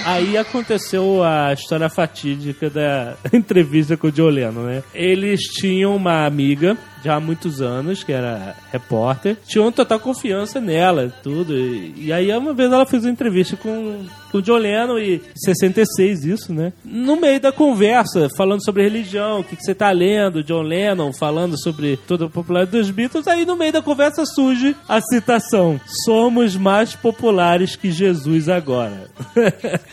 Aí aconteceu a história fatídica da entrevista com o John né? Eles tinham uma amiga já há muitos anos, que era repórter, tinham total confiança nela, tudo. E, e aí uma vez ela fez uma entrevista com, o John Lennon, e 66 isso, né? No meio da conversa, falando sobre religião, o que, que você tá lendo, John Lennon falando sobre toda a popularidade dos Beatles, aí no meio da conversa surge a citação: Somos mais populares que Jesus agora.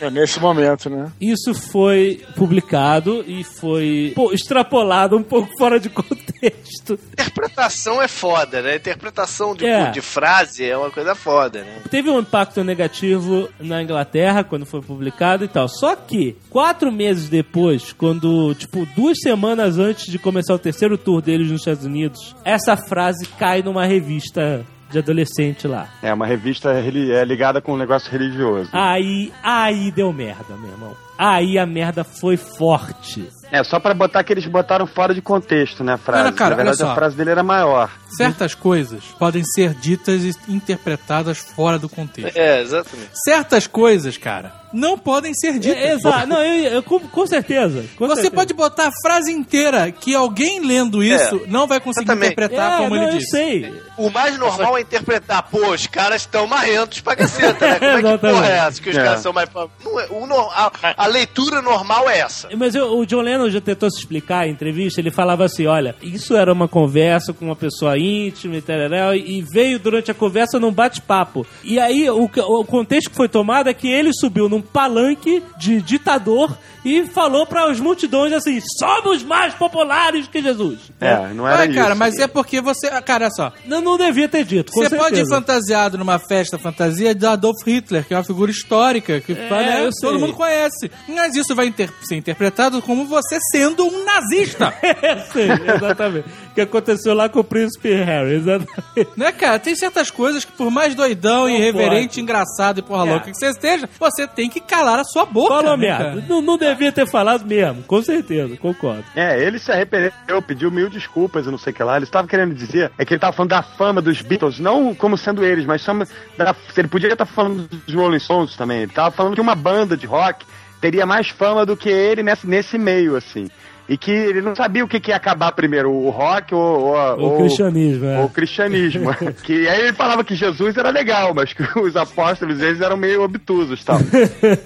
É nesse momento, né? Isso foi publicado e foi pô, extrapolado um pouco fora de contexto. Interpretação é foda, né? Interpretação de, É. de frase é uma coisa foda, né? Teve um impacto negativo na Inglaterra quando foi publicado e tal. Só que, quatro meses depois, quando, tipo, duas semanas antes de começar o terceiro tour deles nos Estados Unidos, essa frase cai numa revista de adolescente lá. É, uma revista é, ligada com um negócio religioso. Aí, aí deu merda, meu irmão. Aí a merda foi forte. É, só pra botar que eles botaram fora de contexto, né, a frase. Olha, cara, Na verdade, olha só. a frase dele era maior. Certas coisas podem ser ditas e interpretadas fora do contexto. É, exatamente. Certas coisas, cara, não podem ser ditas. É, Exato, não, eu, eu- com, com certeza. com Você certeza. pode botar a frase inteira que alguém lendo isso não vai conseguir interpretar É, como não, ele eu disse. sei. O mais normal é interpretar, pô, os caras estão marrentos pra caceta, né? Como é que porra é essa? Que os É. caras são mais. Não é- o a, a leitura normal é essa. Mas eu- o John Lennon já tentou se explicar em entrevista. Ele falava assim: olha, isso era uma conversa com uma pessoa íntima e tal, e veio durante a conversa num bate-papo. E aí o, o contexto que foi tomado é que ele subiu num palanque de ditador e falou para as multidões assim: somos mais populares que Jesus. É, não era Ué, isso. cara, mas é porque você. Cara, olha só. Não, não devia ter dito. Você pode ir fantasiado numa festa fantasia de Adolf Hitler, que é uma figura histórica que né, eu todo sei. mundo conhece. Mas isso vai inter- ser interpretado como você sendo um nazista. Sim, exatamente. O que aconteceu lá com o príncipe Harry, exatamente. né, cara? Tem certas coisas que, por mais doidão, Não irreverente, pode. engraçado e porra É. louca que você esteja, você tem que calar a sua boca. Falou né, merda. cara? Não, não devia ter falado mesmo, com certeza, concordo. É, ele se arrependeu, pediu mil desculpas e não sei o que lá. Ele estava querendo dizer é que ele estava falando da fama dos Beatles, não como sendo eles, mas chama da, ele podia estar falando dos Rolling Stones também. Ele estava falando que uma banda de rock teria mais fama do que ele nesse, nesse meio, assim. E que ele não sabia o que, que ia acabar primeiro, o rock ou, ou, O cristianismo, é. ou o cristianismo. que aí ele falava que Jesus era legal, mas que os apóstolos eles eram meio obtusos, tal.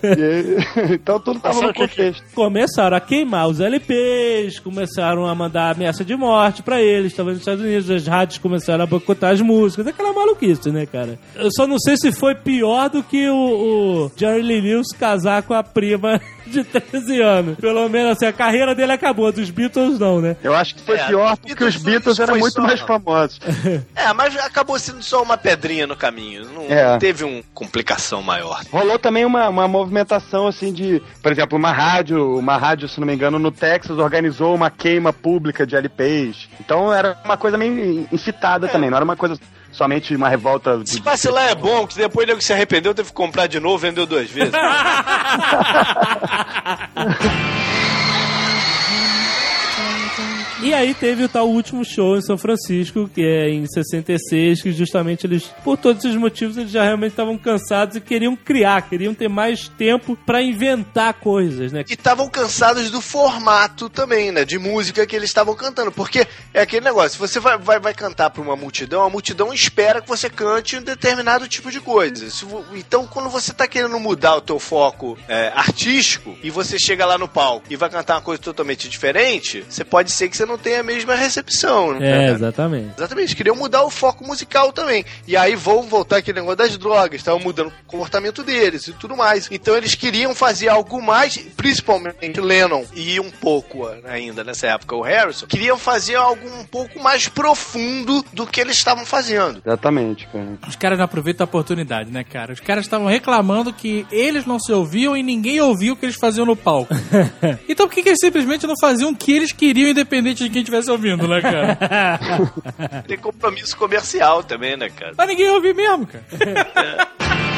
E aí- então tudo tava Sabe no contexto. Começaram a queimar os LPs, começaram a mandar ameaça de morte pra eles, estavam nos Estados Unidos, as rádios começaram a boicotar as músicas, aquela maluquice, né, cara? Eu só não sei se foi pior do que o, o Jerry Lee Lewis casar com a prima de 13 anos. Pelo menos assim, a carreira dele acabou, dos Beatles não, né? Eu acho que foi É, pior os porque Beatles os Beatles eram muito só- mais famosos. É, mas acabou sendo só uma pedrinha no caminho. Não É. teve uma complicação maior. Rolou também uma, uma movimentação assim de, por exemplo, uma rádio, uma rádio, se não me engano, no Texas organizou uma queima pública de LPs. Então era uma coisa meio incitada também, não era uma coisa somente uma revolta de, Se vacilar é bom, que depois ele se arrependeu, teve que comprar de novo, vendeu duas vezes. E aí teve o tal último show em São Francisco, que é em 66, que justamente eles, por todos esses motivos, eles já realmente estavam cansados e queriam criar, queriam ter mais tempo pra inventar coisas, né? e estavam cansados do formato também, né? De música que eles estavam cantando. Porque é aquele negócio, se você vai, vai, vai cantar pra uma multidão, a multidão espera que você cante um determinado tipo de coisa. Então, quando você tá querendo mudar o teu foco é, artístico e você chega lá no palco e vai cantar uma coisa totalmente diferente, você pode ser que você não tenha a mesma recepção. né? É, exatamente. Exatamente, eles queriam mudar o foco musical também. E aí vão voltar aquele negócio das drogas, estavam mudando o comportamento deles e tudo mais. Então eles queriam fazer algo mais, principalmente Lennon e um pouco ainda nessa época o Harrison, queriam fazer algo um pouco mais profundo do que eles estavam fazendo. Exatamente, cara. Os caras não aproveitam a oportunidade, né, cara? Os caras estavam reclamando que eles não se ouviam e ninguém ouvia o que eles faziam no palco. então por que, que eles simplesmente não faziam o que eles queriam, independente de quem estivesse ouvindo, né, cara? Tem compromisso comercial também, né, cara? Mas ninguém ouvia mesmo, cara.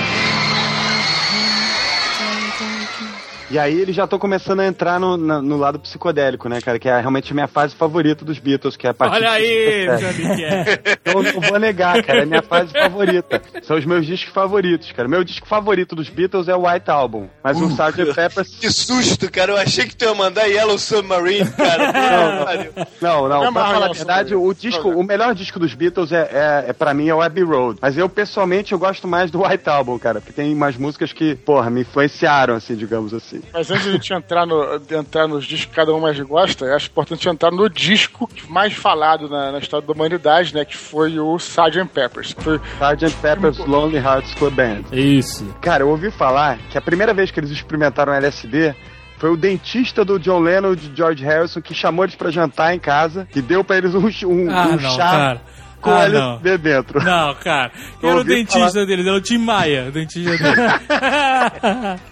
E aí eles já estão começando a entrar no, na- no lado psicodélico, né, cara? Que é realmente a minha fase favorita dos Beatles, que é a partir Olha aí, 67. Johnny Cash. Eu não vou negar, cara. É a minha fase favorita. São os meus discos favoritos, cara. Meu disco favorito dos Beatles é o White Album. Mas o Sgt. Pepper's... Que susto, cara. Eu achei que tu ia mandar Yellow Submarine, cara. Não, não. Eu Pra amarro falar a verdade, o disco, o melhor disco dos Beatles é, é, é pra mim é o Abbey Road. Mas eu, pessoalmente, eu gosto mais do White Album, cara. Porque tem umas músicas que, porra, me influenciaram, assim, digamos assim. Mas antes de a gente entrar, no, entrar nos discos que cada um mais gosta, eu acho importante entrar no disco mais falado na, na história da humanidade, né? Que foi o Sgt. Peppers. que Foi Sgt. Pepper's Lonely Hearts Club Band. Isso. Cara, eu ouvi falar que a primeira vez que eles experimentaram LSD foi o dentista do John Lennon e de George Harrison que chamou eles pra jantar em casa e deu pra eles um, um, Ah, um não, chá cara. Com Ah, LSD dentro. Não, cara. Quem Eu era o dentista falar- deles? Era o Tim Maia, o dentista dele.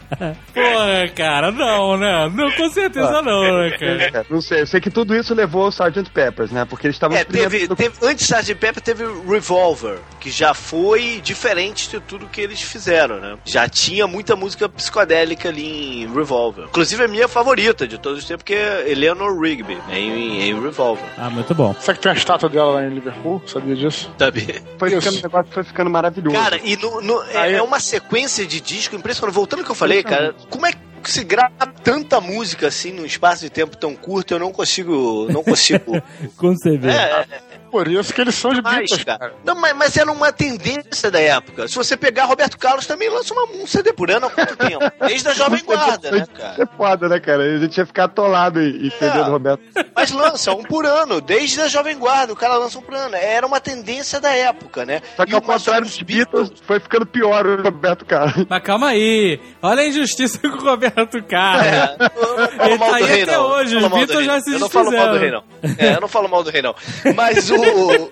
Porra, cara, não, né? Não, com certeza não, né, cara? É, Não sei, eu sei que tudo isso levou ao Sgt. Peppers, né? Porque eles estavam É, teve, experimentando- teve, antes de Sgt. Pepper teve Revolver, que já foi diferente de tudo que eles fizeram, né? Já tinha muita música psicodélica ali em Revolver. Inclusive a minha favorita de todos os tempos, que é Eleanor Rigby, em, em Revolver, Ah, muito bom. Sabe que tem uma estátua dela lá em Liverpool? Sabia disso? sabe? Foi ficando, o negócio foi ficando maravilhoso. Cara, e no, no- é, Aí- é uma sequência de disco impressionante. Voltando ao que eu falei, cara, como é que se grava tanta música assim num espaço de tempo tão curto? Eu não consigo. Não consigo. Quando você vê. é, Por isso que eles são de Mas, Beatles, cara. cara. Não, mas, mas era uma tendência da época. Se você pegar Roberto Carlos também lança uma- um CD por ano há quanto tempo? Desde a Jovem Guarda, né, Isso cara? é foda, né, cara? A gente ia ficar atolado em, em CD do Roberto. Mas lança um por ano, desde a Jovem Guarda, o cara lança um por ano. Era uma tendência da época, né? Só que E ao contrário os dos Beatles, foi ficando pior o Roberto Carlos. Mas calma aí. Olha a injustiça com o Roberto Carlos. É, eu Ele mal tá do aí rei, até não. hoje, os Beatles já se Eu não falo mal do rei, não. É, eu não falo mal do rei, não. Mas o, o-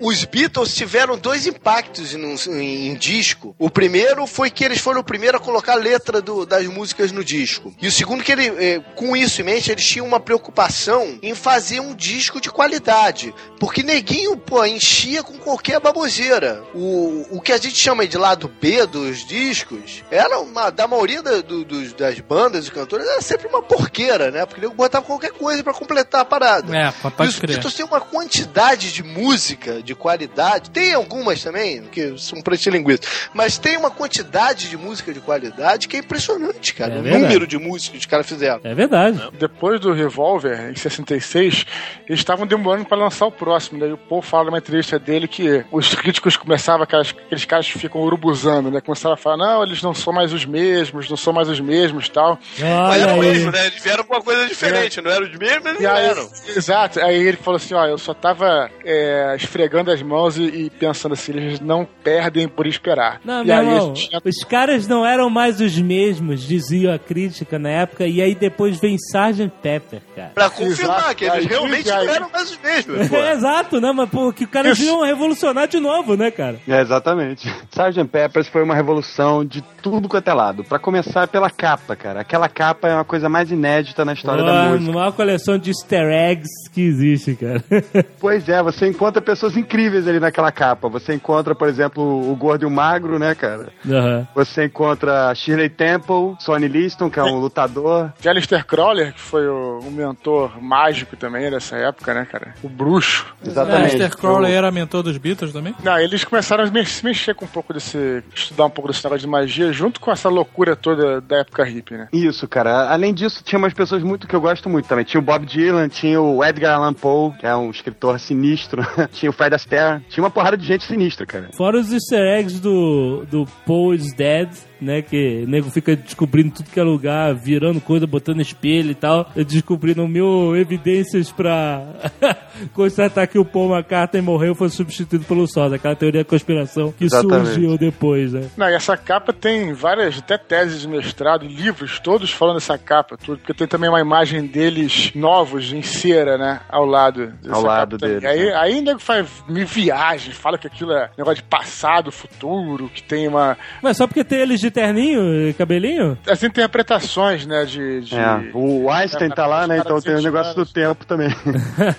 os Beatles tiveram dois impactos em, em disco. O primeiro foi que eles foram o primeiro a colocar a letra do- das músicas no disco. E o segundo que ele, eh, com isso em mente, eles tinham uma preocupação em fazer um disco de qualidade. Porque neguinho, pô, enchia com qualquer baboseira. O, o que a gente chama de lado B dos discos era uma, da maioria da- do- dos- das bandas e cantores era sempre uma porqueira, né? Porque nego botava qualquer coisa pra completar a parada. É, pode os crer. Beatles têm uma quantidade de música de qualidade. Tem algumas também, que são preto linguiça. Mas tem uma quantidade de música de qualidade que é impressionante, cara. É o verdade. número de músicas que os caras fizeram. É verdade. Depois do Revolver, em 66, eles estavam demorando pra lançar o próximo. Daí o Paul fala numa entrevista dele que os críticos começavam, aquelas, aqueles caras que ficam urubuzando, né? Começaram a falar, não, eles não são mais os mesmos, não são mais os mesmos tal. Mas Olha era o aí. mesmo, né? Eles vieram com uma coisa diferente, não eram os mesmos, eles E não aí, eram. exato, aí ele falou assim, ó, eu só tava é, esfregando as mãos e, e pensando assim, eles não perdem por esperar. Não, e meu aí a irmão, tinha os caras não eram mais os mesmos, dizia a crítica na época, e aí depois vem Sgt. Pepper, cara. Pra confirmar Exato, que eles aí, realmente aí. não eram mais os mesmos. pô. É, exato, né? Mas pô, que o cara Isso. iam revolucionar de novo, né, cara? É, exatamente. Sgt. Peppers foi uma revolução de tudo quanto é lado. Pra começar pela capa, cara. Aquela capa é uma coisa mais inédita na história Pô, da música. a maior coleção de easter eggs que existe, cara. Pois é, você encontra pessoas incríveis ali naquela capa. Você encontra, por exemplo, o gordo e o magro, né, cara? Aham. Você encontra Shirley Temple, Sonny Liston, que é um lutador. De Alistair Crowler, que foi o, um mentor mágico também dessa época, né, cara? O bruxo. Exatamente. Lester Crowley era mentor dos Beatles também? Não, eles começaram a se mexer com um pouco desse. estudar um pouco desse negócio de magia, junto com essa loucura toda da época hippie, né? Isso, cara. Além disso, tinha umas pessoas muito que eu gosto muito também. Tinha o Bob Dylan, tinha o Edgar Allan Poe, que é um escritor sinistro. tinha o Fred Astaire. Tinha uma porrada de gente sinistra, cara. Fora os easter eggs do, do Paul is Dead, né? Que o nego fica descobrindo tudo que é lugar, virando coisa, botando espelho e tal. Descobrindo mil evidências pra constatar que o Paul McCartney morreu e foi substituído pelo Sosa. Aquela teoria da conspiração que Exatamente. surgiu depois, né? Não, e essa capa tem várias, até teses de mestrado, livros, todos falando dessa capa, tudo, porque tem também uma imagem deles novos, em cera, né, ao lado. dessa Ao lado capa também. deles, Aí, né? aí nego faz mil viagens, fala que aquilo é negócio de passado, futuro, que tem uma... Mas só porque tem eles de terninho e cabelinho? As interpretações, né, de... de- É, o Einstein tá lá, né? Então tem o negócio do tempo também.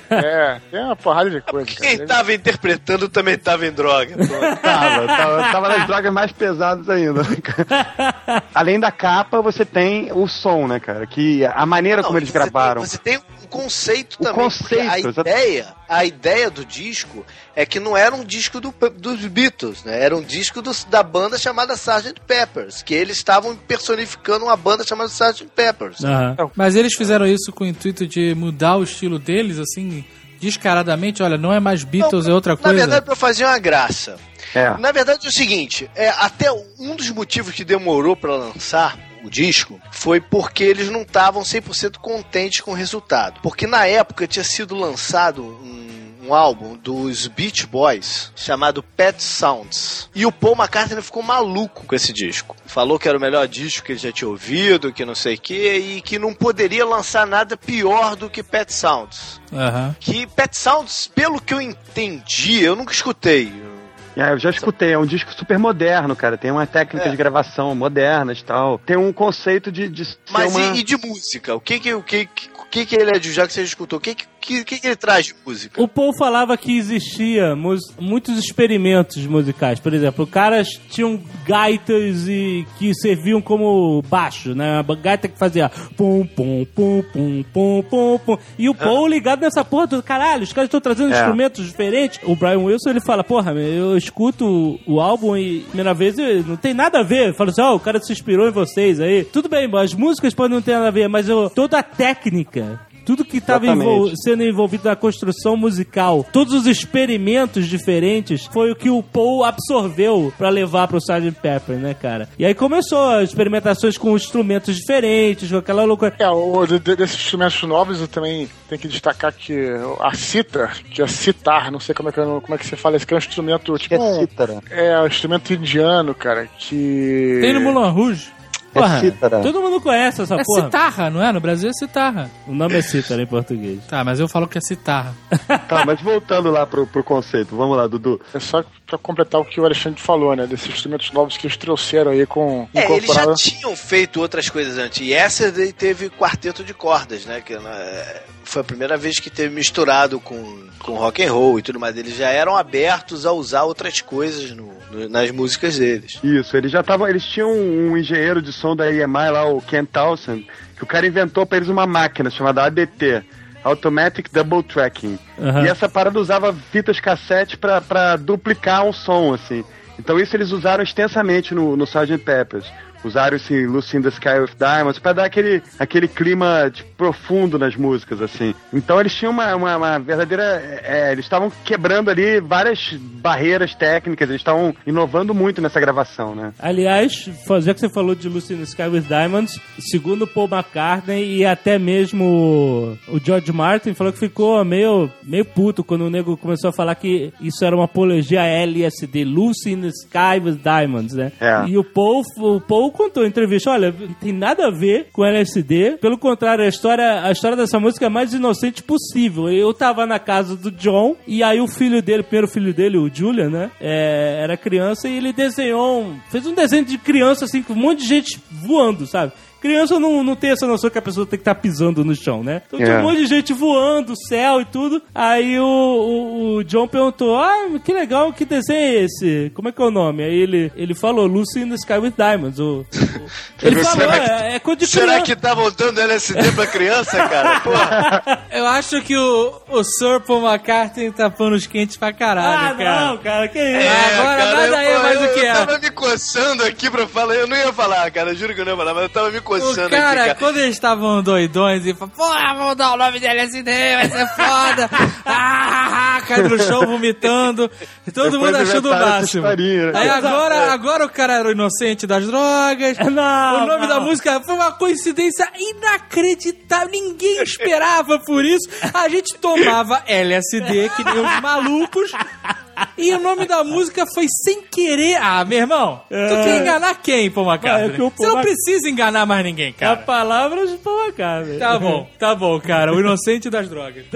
É, tem uma porrada de coisa, cara. Quem tava interpretando também tava em droga. tava, tava, tava nas drogas mais pesadas ainda. Além da capa, você tem o som, né, cara? Que a maneira Não, como eles você gravaram. Tem, você tem um conceito O também. conceito, a ideia, a ideia do disco é que não era um disco do- dos Beatles, né? Era um disco dos- da banda chamada Sgt. Peppers, que eles estavam personificando uma banda chamada Sgt. Peppers. Aham. Mas eles fizeram isso com o intuito de mudar o estilo deles, assim, descaradamente? Olha, não é mais Beatles, Não, é outra Na coisa. verdade, pra fazer uma graça. É. Na verdade é o seguinte, é, até um dos motivos que demorou pra lançar o disco foi porque eles não estavam 100% contentes com o resultado. Porque na época tinha sido lançado um, um álbum dos Beach Boys chamado Pet Sounds. E o Paul McCartney ficou maluco com esse disco. Falou que era o melhor disco que ele já tinha ouvido, que não sei o que, e que não poderia lançar nada pior do que Pet Sounds. Aham. Que Pet Sounds, pelo que eu entendi, eu nunca escutei. É, eu já escutei, é um disco super moderno, cara. Tem uma técnica É. de gravação modernas e tal. Tem um conceito de, de ser Mas uma... e, e de música? O que que, o que, que- o que que ele é de já que você escutou? O que que, que, que que ele traz de música? O Paul falava que existia muitos experimentos musicais. Por exemplo, caras tinham gaitas e que serviam como baixo, né? Uma gaita que fazia pum, pum, pum, pum, pum, pum, pum. E o Paul ligado nessa porra do caralho, os caras estão trazendo É. instrumentos diferentes. O Brian Wilson, ele fala, porra, eu escuto o álbum e primeira vez não tem nada a ver. Fala assim, ó, o cara se inspirou em vocês aí. Tudo bem, as músicas podem não ter nada a ver, mas eu- toda a técnica... Tudo que estava Exatamente. sendo envolvido na construção musical, todos os experimentos diferentes, foi o que o Paul absorveu pra levar pro Sgt. Pepper, né, cara? E aí começou as experimentações com instrumentos diferentes, com aquela loucura. É, o, de- de- desses instrumentos novos eu também tenho que destacar que a citar, que é citar, não sei como é que, eu- como é que você fala isso, que é um instrumento tipo. É cítara. É, um instrumento indiano, cara, que. Tem no Moulin Rouge. Porra, É cítara. todo mundo conhece essa É porra. citarra, não é? No Brasil é citarra. O nome é cítara em português. Tá, mas eu falo que é citarra. Tá, mas voltando lá pro, pro conceito, vamos lá, Dudu. É só pra completar o que o Alexandre falou, né? Desses instrumentos novos que eles trouxeram aí com. É, eles já tinham feito outras coisas antes. E essa daí teve quarteto de cordas, né? Que né, foi a primeira vez que teve misturado com, com rock and roll e tudo mais. Eles já eram abertos a usar outras coisas no- nas músicas deles. Isso, eles já estavam, eles tinham um engenheiro de som da EMI lá, o Ken Townsend, que o cara inventou pra eles uma máquina chamada ADT. Automatic Double Tracking. Aham. E essa parada usava fitas cassete pra, pra duplicar um som, assim. Então isso eles usaram extensamente no, no Sgt. Peppers. Usaram esse Lucy in the Sky with Diamonds pra dar aquele, aquele clima tipo, profundo nas músicas, assim. Então eles tinham uma, uma, uma verdadeira... é, eles estavam quebrando ali várias barreiras técnicas, eles estavam inovando muito nessa gravação, né? Aliás, já que você falou de Lucy in the Sky with Diamonds, segundo Paul McCartney e até mesmo o George Martin falou que ficou meio, meio puto quando o nego começou a falar que isso era uma apologia LSD, Lucy in the Sky with Diamonds, né? É. E o Paul, o Paul contou em entrevista, olha, não tem nada a ver com LSD, pelo contrário, a história, a história dessa música é a mais inocente possível. Eu tava na casa do John e aí o filho dele, o primeiro filho dele, o Julian, né, é, era criança e ele desenhou, um, fez um desenho de criança assim, com um monte de gente voando, sabe? Criança não, não tem essa noção que a pessoa tem que estar pisando no chão, né? Então tinha É. um monte de gente voando, céu e tudo. Aí o, o, o John perguntou: Ah, que legal, que desenho é esse? Como é que é o nome? Aí ele, ele falou: Lucy in the Sky with Diamonds. O, o- ele falou: Será que- é, é coisa de Será criança. que tá voltando LSD pra criança, cara? Porra. Eu acho que o, o Sir Paul McCartney tá panos quentes pra caralho, Ah, cara. não, cara, que isso? É, agora cara, nada eu, aí é mais eu, do que eu é. tava me coçando aqui pra falar. Eu não ia falar, cara. Juro que eu não ia falar, mas eu tava me coçando O cara, aqui, cara. quando eles estavam doidões e falaram, porra, vamos dar o nome de LSD, vai ser foda. ah, cai no chão vomitando. Todo Depois mundo achando o máximo. né? Aí agora, agora o cara era o inocente das drogas. Não, o nome não. da música foi uma coincidência inacreditável. Ninguém esperava por isso. A gente tomava LSD, que nem os malucos. E o nome da música foi sem querer. Ah, meu irmão, tu quer enganar quem, Paul Ah, é McCartney? que o Você Paul não Mac- precisa enganar mais ninguém, A cara. palavra de Paul McCartney. Tá bom, tá bom, cara. O inocente das drogas.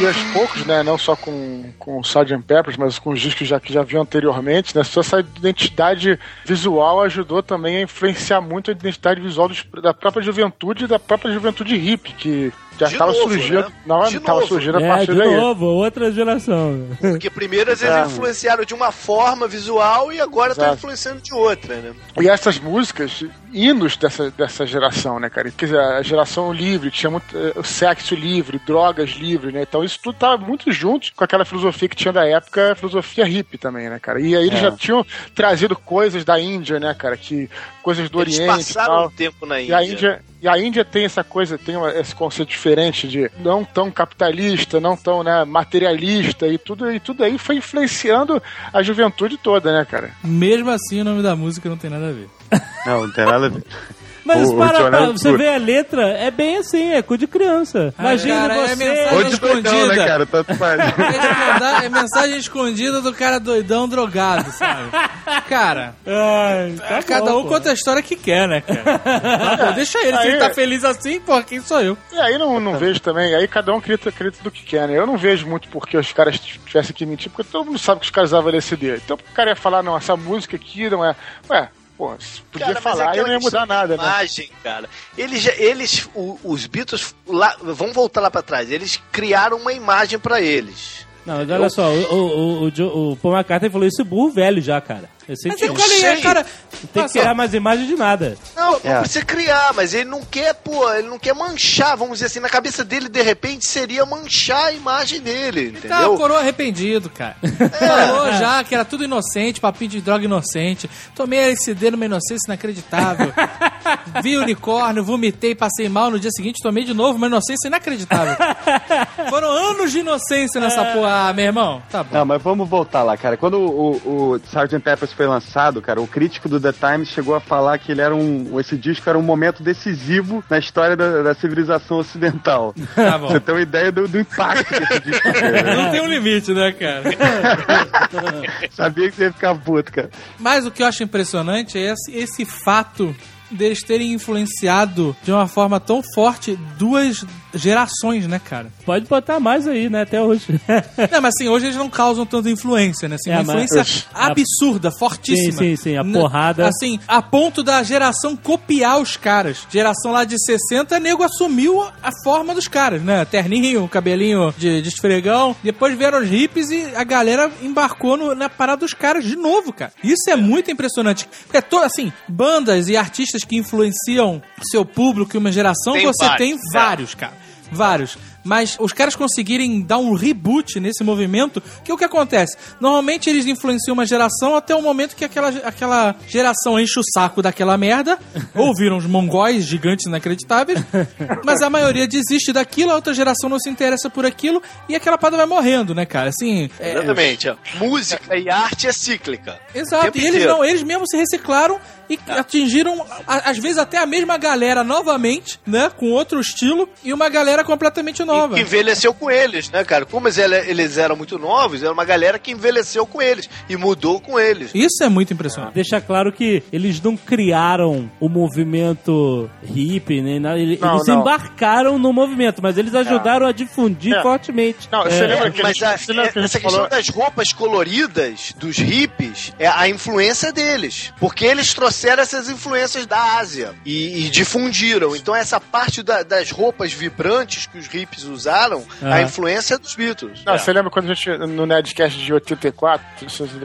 E aos poucos, né, não só com, com o Sgt. Peppers, mas com os discos já, que já viam anteriormente, né, só essa identidade visual ajudou também a influenciar muito a identidade visual dos- da própria juventude e da própria juventude hippie, que já estava surgindo, né? não, De tava novo. surgindo a É, partir de daí. novo, outra geração. Porque primeiro eles É. influenciaram de uma forma visual e agora estão Exato. influenciando de outra, né? E essas músicas, hinos dessa, dessa geração, né, cara? Quer dizer, a geração livre, tinha muito eh, o sexo livre, drogas livre, né? Então isso tudo tava muito junto com aquela filosofia que tinha da época, a filosofia hippie também, né, cara? E aí eles É. já tinham trazido coisas da Índia, né, cara? Que, coisas do Eles Oriente e passaram tal. um tempo na E Índia. a Índia, e a Índia tem essa coisa, tem uma- esse conceito diferente de não tão capitalista, não tão né, materialista e tudo, e tudo aí foi influenciando a juventude toda, né, cara? Mesmo assim, o nome da música não tem nada a ver. Não, não tem nada a ver. Mas O- o para, John pra, Lennon você vê a letra, é bem assim, é coisa de criança. Imagina cara, é você... mensagem Ou de doidão, né, escondida. cara? Tanto faz. É, é mensagem escondida do cara doidão drogado, sabe? Cara, Ai, tá cada bom, um pô. conta a história que quer, né, cara? Bom, deixa ele. Se Aí- ele tá feliz assim, pô, quem sou eu? E aí não, não vejo também, aí cada um acredita, acredita do que quer, né? Eu não vejo muito porque os caras tivessem que mentir, porque todo mundo sabe que os caras usavam LSD. Então o cara ia falar, não, essa música aqui não é. Ué, pô, podia Cara, é falar e aquela não ia mudar nada, né? imagem, cara. Eles, eles o- os Beatles, lá, vamos voltar lá pra trás. Eles criaram uma imagem pra eles. Não, mas olha só, o, o, o, o Paul McCartney falou isso burro velho já, cara. Mas eu falei, sei. cara. Não tem que criar mais imagem de nada. Não, É. não precisa criar, mas ele não quer, pô, ele não quer manchar, vamos dizer assim, na cabeça dele, de repente, seria manchar a imagem dele, Tá, entendeu? coroa arrependido, cara. Falou já que era tudo inocente, papinho de droga inocente. Tomei LSD numa inocência inacreditável. Vi unicórnio, vomitei, passei mal. No dia seguinte tomei de novo uma inocência inacreditável. Foram anos de inocência nessa porra, ah, meu irmão. Tá bom. Não, mas vamos voltar lá, cara. Quando o, o, o Sgt. Peppers foi lançado, cara, o crítico do The Times chegou a falar que ele era um. Esse disco era um momento decisivo na história da, da civilização ocidental. Tá bom. Você tem uma ideia do, do impacto que esse disco teve. Não tem um limite, né, cara? Sabia que você ia ficar puto, cara. Mas o que eu acho impressionante é esse, esse fato deles terem influenciado de uma forma tão forte duas gerações, né, cara? Pode botar mais aí, né, até hoje. Não, mas assim, hoje eles não causam tanta influência, né? Assim, É, uma mas- influência absurda, fortíssima. Sim, sim, sim, a porrada. Assim, a ponto da geração copiar os caras. Geração lá de 60, nego assumiu a forma dos caras, né? Terninho, cabelinho de, de esfregão. Depois vieram os hippies e a galera embarcou no- na parada dos caras de novo, cara. Isso é muito impressionante. É to, assim, bandas e artistas que influenciam seu público e uma geração, Tem você vários, tem é. vários, cara. Vários. Mas os caras conseguirem dar um reboot nesse movimento, que é o que acontece? Normalmente eles influenciam uma geração até o momento que aquela, aquela geração enche o saco daquela merda, ou viram os mongóis gigantes inacreditáveis, mas a maioria desiste daquilo, a outra geração não se interessa por aquilo, e aquela parada vai morrendo, né, cara? Assim, é- Exatamente. ó. Música e arte é cíclica. Exato, e eles inteiro. não, eles mesmos se reciclaram e atingiram, às vezes, até a mesma galera novamente, né? Com outro estilo, e uma galera completamente nova. Que envelheceu com eles, né, cara? Como eles, eram muito novos, era uma galera que envelheceu com eles e mudou com eles. Isso é muito impressionante. Deixa claro que eles não criaram o movimento hippie, nem nada. Eles, Não, eles não. embarcaram no movimento, mas eles ajudaram a difundir É. fortemente. Não, É, você lembra que a Mas a- você lembra que essa questão falou... das roupas coloridas dos hippies é a influência deles. Porque eles trouxeram essas influências da Ásia e, e difundiram. Então, essa parte da- das roupas vibrantes que os hippies usaram, Ah. a influência é dos Beatles. Não, você lembra quando a gente, no Nerdcast de 84,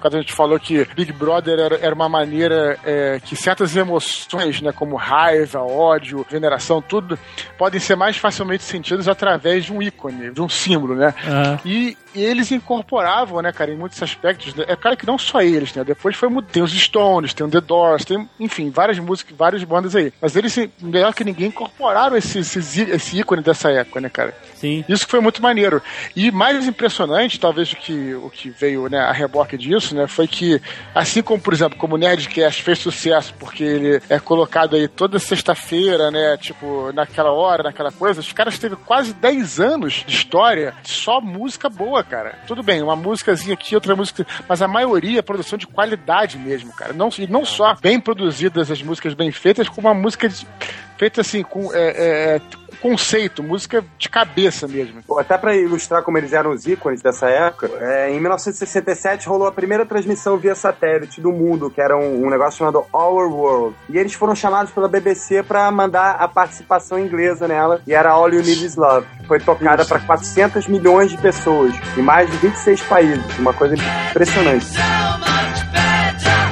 quando a gente falou que Big Brother era, era uma maneira é, que certas emoções, né, como raiva, ódio, veneração, tudo, podem ser mais facilmente sentidas através de um ícone, de um símbolo, né? Ah. E, e eles incorporavam, né, cara, em muitos aspectos. né? É claro que não só eles, né? Depois foi tem os Stones, tem o The Doors, tem, enfim, várias músicas, várias bandas aí. Mas eles, melhor que ninguém, incorporaram esse, esse, esse ícone dessa época, né, cara? Sim. Isso que foi muito maneiro. E mais impressionante, talvez o que, o que veio né, a reboque disso, né, foi que, assim como, por exemplo, como o Nerdcast fez sucesso porque ele é colocado aí toda sexta-feira, né, tipo, naquela hora, naquela coisa, os caras teve quase 10 anos de história só música boa, cara. Tudo bem, uma músicazinha aqui, outra música, mas a maioria é produção de qualidade mesmo, cara. Não, e não só bem produzidas as músicas bem feitas, como uma música de- feita assim, com é, é, conceito, música de cabeça mesmo. Até pra ilustrar como eles eram os ícones dessa época, é, em 1967 rolou a primeira transmissão via satélite do mundo, que era um, um negócio chamado Our World. E eles foram chamados pela BBC pra mandar a participação inglesa nela, e era All You Need Is Love. Foi tocada pra 400 milhões de pessoas, em mais de 26 países. Uma coisa impressionante. O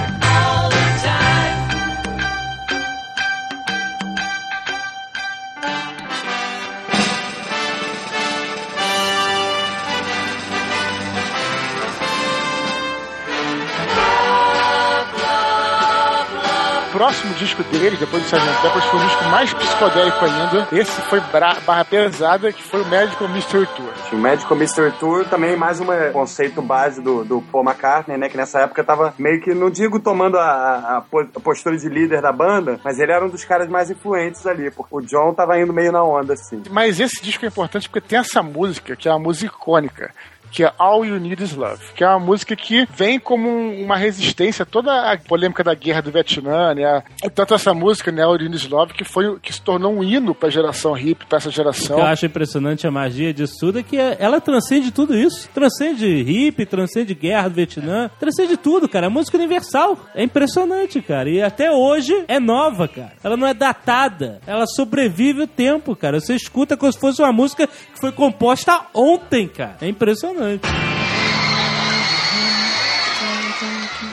disco dele, depois do Sgt. Peppers, foi um disco mais psicodélico ainda. Esse foi barra pesada, que foi o Magical Mystery Tour. O Magical Mystery Tour também mais um conceito base do, do Paul McCartney, né? Que nessa época tava meio que, não digo tomando a, a- a postura de líder da banda, mas ele era um dos caras mais influentes ali, porque o John tava indo meio na onda, assim. Mas esse disco é importante porque tem essa música, que é uma música icônica. Que é All You Need Is Love, que é uma música que vem como um- uma resistência a toda a polêmica da guerra do Vietnã, né? Tanto essa música, né, All You Need Is Love, que foi que se tornou um hino pra geração hip, pra essa O geração. que eu acho impressionante a magia disso tudo é que ela transcende tudo isso. Transcende hippie, transcende guerra do Vietnã, transcende tudo, cara. É música universal. É impressionante, cara. E até hoje é nova, cara. Ela não é datada. Ela sobrevive o tempo, cara. Você escuta como se fosse uma música que foi composta ontem, cara. É impressionante.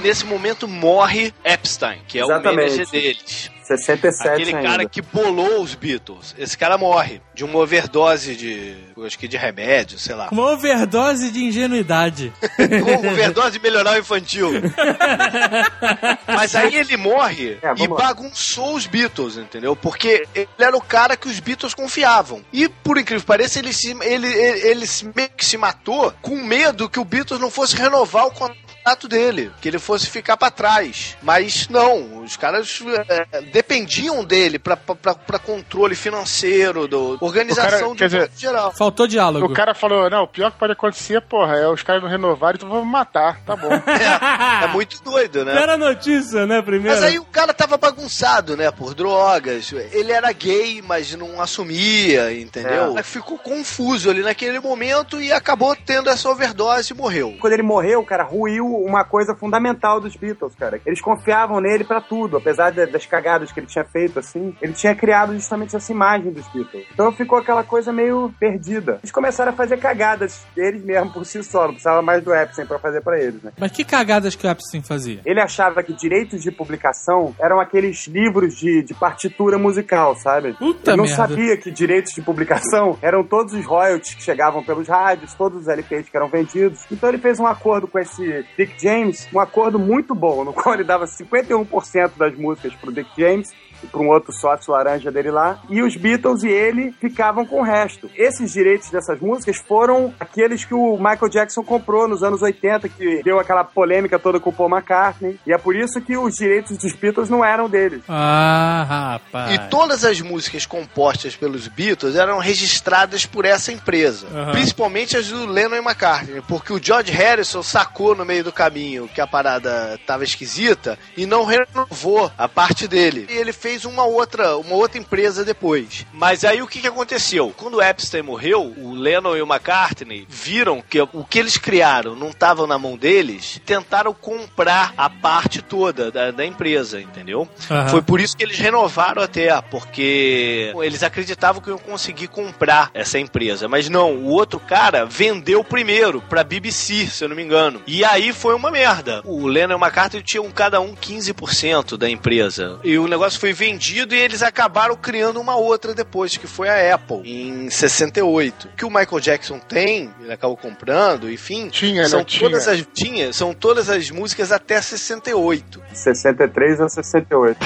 Nesse momento morre Epstein, que é Exatamente. o manager deles. 67 Aquele ainda. cara que bolou os Beatles. Esse cara morre de uma overdose de. Acho que de remédio, sei lá. Uma overdose de ingenuidade. Uma overdose de melhorar o infantil. Mas aí ele morre É, e lá. bagunçou os Beatles, entendeu? Porque ele era o cara que os Beatles confiavam. E, por incrível que pareça, ele, se, ele, ele, ele se- meio que se matou com medo que o Beatles não fosse renovar o contrato contrato dele, que ele fosse ficar pra trás. Mas não, os caras é, dependiam dele pra controle financeiro, do, organização O cara- quer de dizer, geral. Faltou diálogo. O cara falou, não, o pior que pode acontecer, porra, é os caras não renovarem, então vamos matar, tá bom. É, é muito doido, né? Era notícia, né, primeiro? Mas aí o cara tava bagunçado, né? Por drogas. Ele era gay, mas não assumia, entendeu? É. Ficou confuso ali naquele momento e acabou tendo essa overdose e morreu. Quando ele morreu, cara, ruiu uma coisa fundamental dos Beatles, cara. Eles confiavam nele pra tudo, apesar das cagadas que ele tinha feito, assim. Ele tinha criado justamente essa imagem dos Beatles. Então ficou aquela coisa meio perdida. Eles começaram a fazer cagadas eles mesmo por si só, não precisava mais do Epstein pra fazer pra eles, né? Mas que cagadas que o Epstein fazia? Ele achava que direitos de publicação eram aqueles livros de, de partitura musical, sabe? Puta Ele não merda. sabia que direitos de publicação eram todos os royalties que chegavam pelos rádios, todos os LPs que eram vendidos. Então ele fez um acordo com esse Dick James, um acordo muito bom, no qual ele dava 51% das músicas pro Dick James para um outro sócio laranja dele lá, e os Beatles e ele ficavam com o resto. Esses direitos dessas músicas foram aqueles que o Michael Jackson comprou nos anos 80, que deu aquela polêmica toda com o Paul McCartney, e é por isso que os direitos dos Beatles não eram deles. Ah, rapaz. E todas as músicas compostas pelos Beatles eram registradas por essa empresa. Aham. Principalmente as do Lennon e McCartney, porque o George Harrison sacou no meio do caminho que a parada tava esquisita e não renovou a parte dele. E ele fez uma outra, uma outra empresa depois. Mas aí o que, que aconteceu? Quando o Epstein morreu, o Lennon e o McCartney viram que o que eles criaram não estava na mão deles, tentaram comprar a parte toda da, da empresa, entendeu? Aham. Foi por isso que eles renovaram até, porque eles acreditavam que iam conseguir comprar essa empresa. Mas não, o outro cara vendeu primeiro pra BBC, se eu não me engano. E aí foi uma merda. O Lennon e o McCartney tinham cada um 15% da empresa. E o negócio foi vendido e eles acabaram criando uma outra depois, que foi a Apple, em 68. O que o Michael Jackson tem, ele acabou comprando, enfim, Tinha, são né? Tinha. todas as tinha, são todas as músicas até 68. 63 a 68.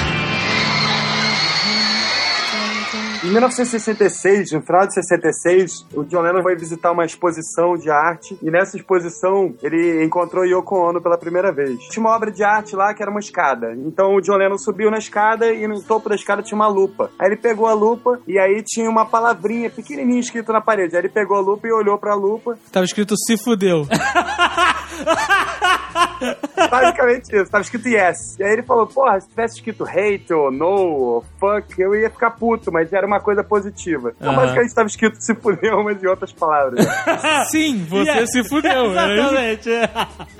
Em 1966, no final de 66, o John Lennon foi visitar uma exposição de arte e nessa exposição ele encontrou Yoko Ono pela primeira vez. Tinha uma obra de arte lá que era uma escada. Então o John Lennon subiu na escada e no topo da escada tinha uma lupa. Aí ele pegou a lupa e aí tinha uma palavrinha pequenininha escrita na parede. Aí ele pegou a lupa e olhou pra lupa. Tava escrito se fudeu. Basicamente isso, tava escrito yes. E aí ele falou, porra, se tivesse escrito hate ou no ou fuck, eu ia ficar puto, mas era uma coisa positiva. Então Aham. basicamente tava escrito se fudeu, mas em outras palavras. Sim, você Yeah. se fudeu. isso? Exatamente.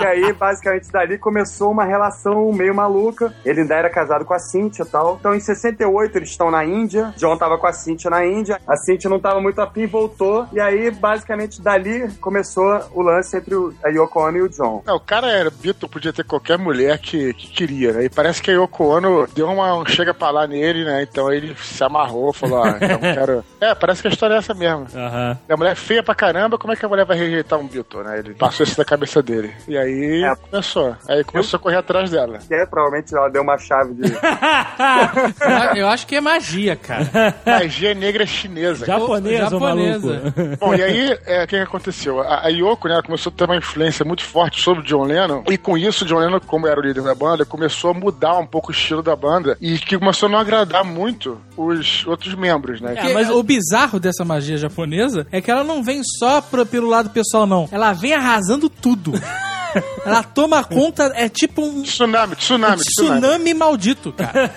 e aí, basicamente, dali começou uma relação meio maluca. Ele ainda era casado com a Cynthia e tal. Então em 68 eles estão na Índia. John tava com a Cynthia na Índia. A Cynthia não tava muito afim, voltou. E aí, basicamente, dali começou o lance entre o- a Yoko Ono e o John. Não, o cara era Beatle, podia ter qualquer mulher que, que queria, né? E parece que a Yoko Ono deu uma um chega pra lá nele, né? Então ele se amarrou, falou, ah, então quero... É, parece que a história é essa mesmo. Aham. A mulher é feia pra caramba, como é que a mulher vai rejeitar um Beatle, né? Ele passou isso da cabeça dele. E aí É. começou. Aí começou a correr atrás dela. Que é, provavelmente ela deu uma chave de. Eu- Eu acho que é magia, cara. Magia negra chinesa. Japonesa, Japonesa. Bom, e aí, é, o que que aconteceu? A, a Yoko, né, começou a ter uma influência muito forte sobre o John Lennon, e com isso, o John Lennon, como era o líder da banda, começou a mudar um pouco o estilo da banda, e que começou a não agradar muito os outros membros, né? Porque o bizarro dessa magia japonesa é que ela não vem só pro- pelo lado pessoal, não. Ela vem arrasando tudo. Ela toma conta, é tipo um Tsunami, tsunami, tsunami. tsunami maldito, cara.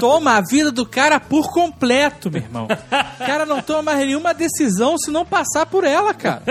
Toma a vida do cara por completo, meu irmão. O cara não toma mais nenhuma decisão se não passar por ela, cara.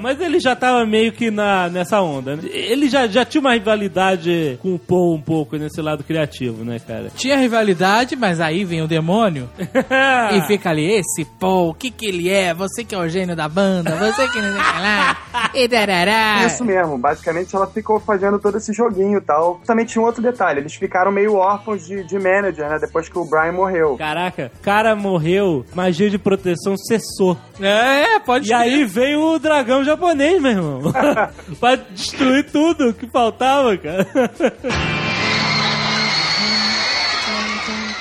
Mas ele já tava meio que na, nessa onda. né? Ele já, já tinha uma rivalidade com o Paul um pouco nesse lado criativo, né, cara? Tinha rivalidade, mas aí vem o demônio e fica ali, esse pô, o que que ele é? Você que é o gênio da banda, você que não sei o que lá, e darará. Isso mesmo, basicamente ela ficou fazendo todo esse joguinho e tal. Também tinha um outro detalhe, eles ficaram meio órfãos de, de manager, né? Depois que o Brian morreu. Caraca, cara morreu, magia de proteção cessou. É, pode E aí veio o dragão japonês, meu irmão. pra destruir tudo que faltava, cara.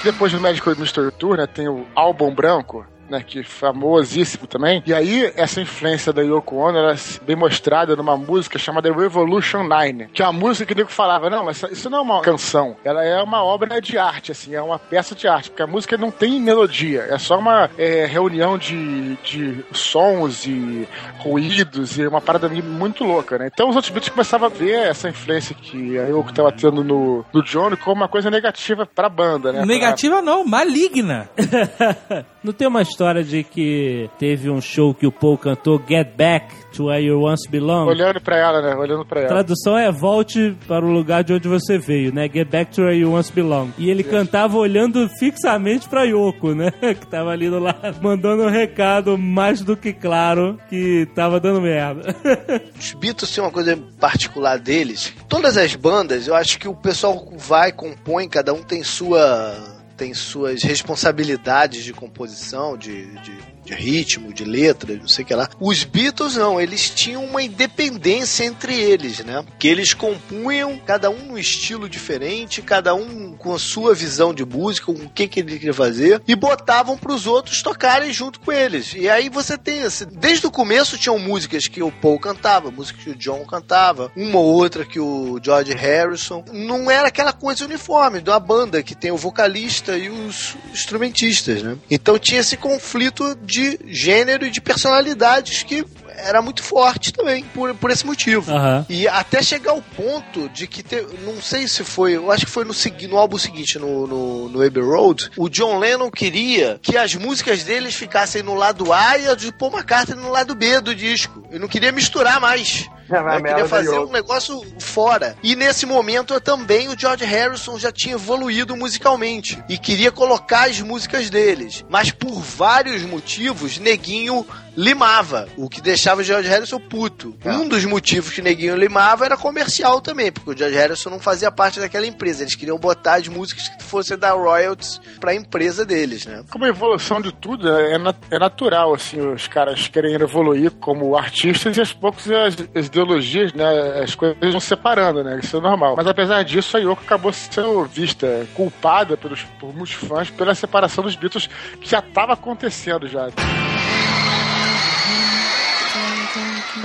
Depois do Magical Mystery Tour, né, tem o álbum branco, né, que é famosíssimo também. E aí, essa influência da Yoko Ono era bem mostrada numa música chamada Revolution 9, que é uma música que o nego falava, não, mas isso não é uma canção, ela é uma obra de arte, assim, é uma peça de arte, porque a música não tem melodia, é só uma é, reunião de, de sons e ruídos e uma parada muito louca, né? Então os outros Beatles começavam a ver essa influência que a Yoko estava tendo no, no John como uma coisa negativa pra banda, né? Negativa não, maligna. Não tem uma história de que teve um show que o Paul cantou Get Back to Where You Once Belong? Olhando pra ela, né? Olhando pra A ela. tradução é volte para o lugar de onde você veio, né? Get back to where you once belong. E ele cantava olhando fixamente pra Yoko, né? Que tava ali do lado, mandando um recado mais do que claro que tava dando merda. Os Beatles têm uma coisa particular deles. Todas as bandas, eu acho que o pessoal vai, compõe, cada um tem sua tem suas responsabilidades de composição, de, de, de ritmo, de letra, não sei o que lá. Os Beatles não, eles tinham uma independência entre eles, né? Que eles compunham, cada um num estilo diferente, cada um com a sua visão de música, com o que, que ele queria fazer, e botavam pros outros tocarem junto com eles. E aí você tem esse. Desde o começo tinham músicas que o Paul cantava, músicas que o John cantava, uma ou outra que o George Harrison. Não era aquela coisa uniforme de uma banda que tem o vocalista e os instrumentistas, né? Então tinha esse conflito de gênero e de personalidades que era muito forte também, por, por esse motivo. Aham. E até chegar ao ponto de que, te- não sei se foi, eu acho que foi no, no álbum seguinte, no, no, no Abbey Road, o John Lennon queria que as músicas deles ficassem no lado A e a de Paul McCartney no lado B do disco. Ele não queria misturar mais. Eu queria fazer um negócio fora. E nesse momento também o George Harrison já tinha evoluído musicalmente e queria colocar as músicas deles. Mas por vários motivos, Neguinho limava, o que deixava o George Harrison puto. Um dos motivos que Neguinho limava era comercial também, porque o George Harrison não fazia parte daquela empresa. Eles queriam botar as músicas que fossem dar royalties pra empresa deles, né? Como a evolução de tudo, é, na- é natural, assim, os caras querem evoluir como artistas e aos poucos as, as ideologias, né, as coisas vão se separando, né, isso é normal. Mas apesar disso, a Yoko acabou sendo vista, culpada pelos, por muitos fãs pela separação dos Beatles, que já estava acontecendo já.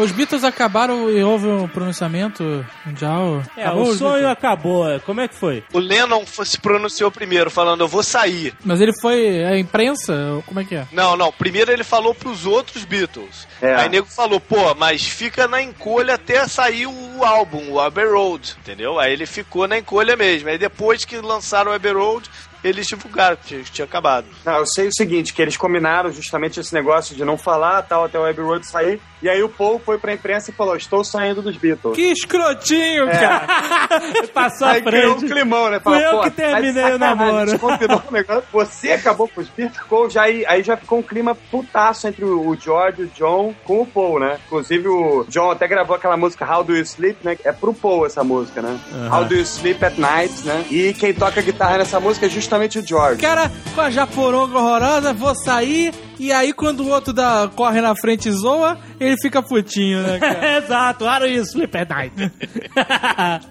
Os Beatles acabaram e houve um pronunciamento mundial. É, Acabou o sonho Beatles. acabou. Como é que foi? O Lennon se pronunciou primeiro, falando, eu vou sair. Mas ele foi a imprensa? Como é que é? Não, não. Primeiro ele falou pros outros Beatles. É. Aí nego falou, pô, mas fica na encolha até sair o álbum, o Abbey Road, entendeu? Aí ele ficou na encolha mesmo. Aí depois que lançaram o Abbey Road, eles divulgaram que tinha, acabado. Não, eu sei o seguinte, que eles combinaram justamente esse negócio de não falar tal até o Abbey Road sair. E aí o Paul foi pra imprensa e falou: Estou saindo dos Beatles. Que escrotinho, cara! Passou aí criou um frente. climão, né? Fui eu "Pô, que tá terminei o namoro." a combinou o negócio, Você acabou com os Beatles. Ficou já, aí, aí já ficou um clima putaço entre o George e o John com o Paul, né? Inclusive o John até gravou aquela música How Do You Sleep, né? É pro Paul essa música, né? How Do You Sleep at Night, né? E quem toca guitarra nessa música é justamente o George. O cara com a japoronga horrorosa, vou sair, e aí quando o outro dá, corre na frente e zoa, ele fica putinho, né, cara? Exato, you sleep at night?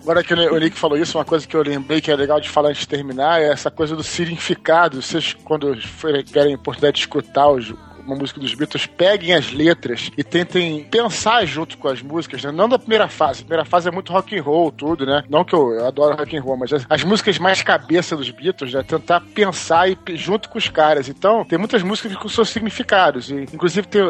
Agora que o Nick falou isso, uma coisa que eu lembrei que é legal de falar antes de terminar é essa coisa do significado. Vocês, quando forem- tiverem a oportunidade de escutar os- uma música dos Beatles, peguem as letras e tentem pensar junto com as músicas, né? Não da primeira fase. A primeira fase é muito rock and roll, tudo, né? Não que eu, eu adoro rock and roll, mas as, as músicas mais cabeça dos Beatles, né? Tentar pensar e junto com os caras. Então, tem muitas músicas com seus significados. E, inclusive, tem,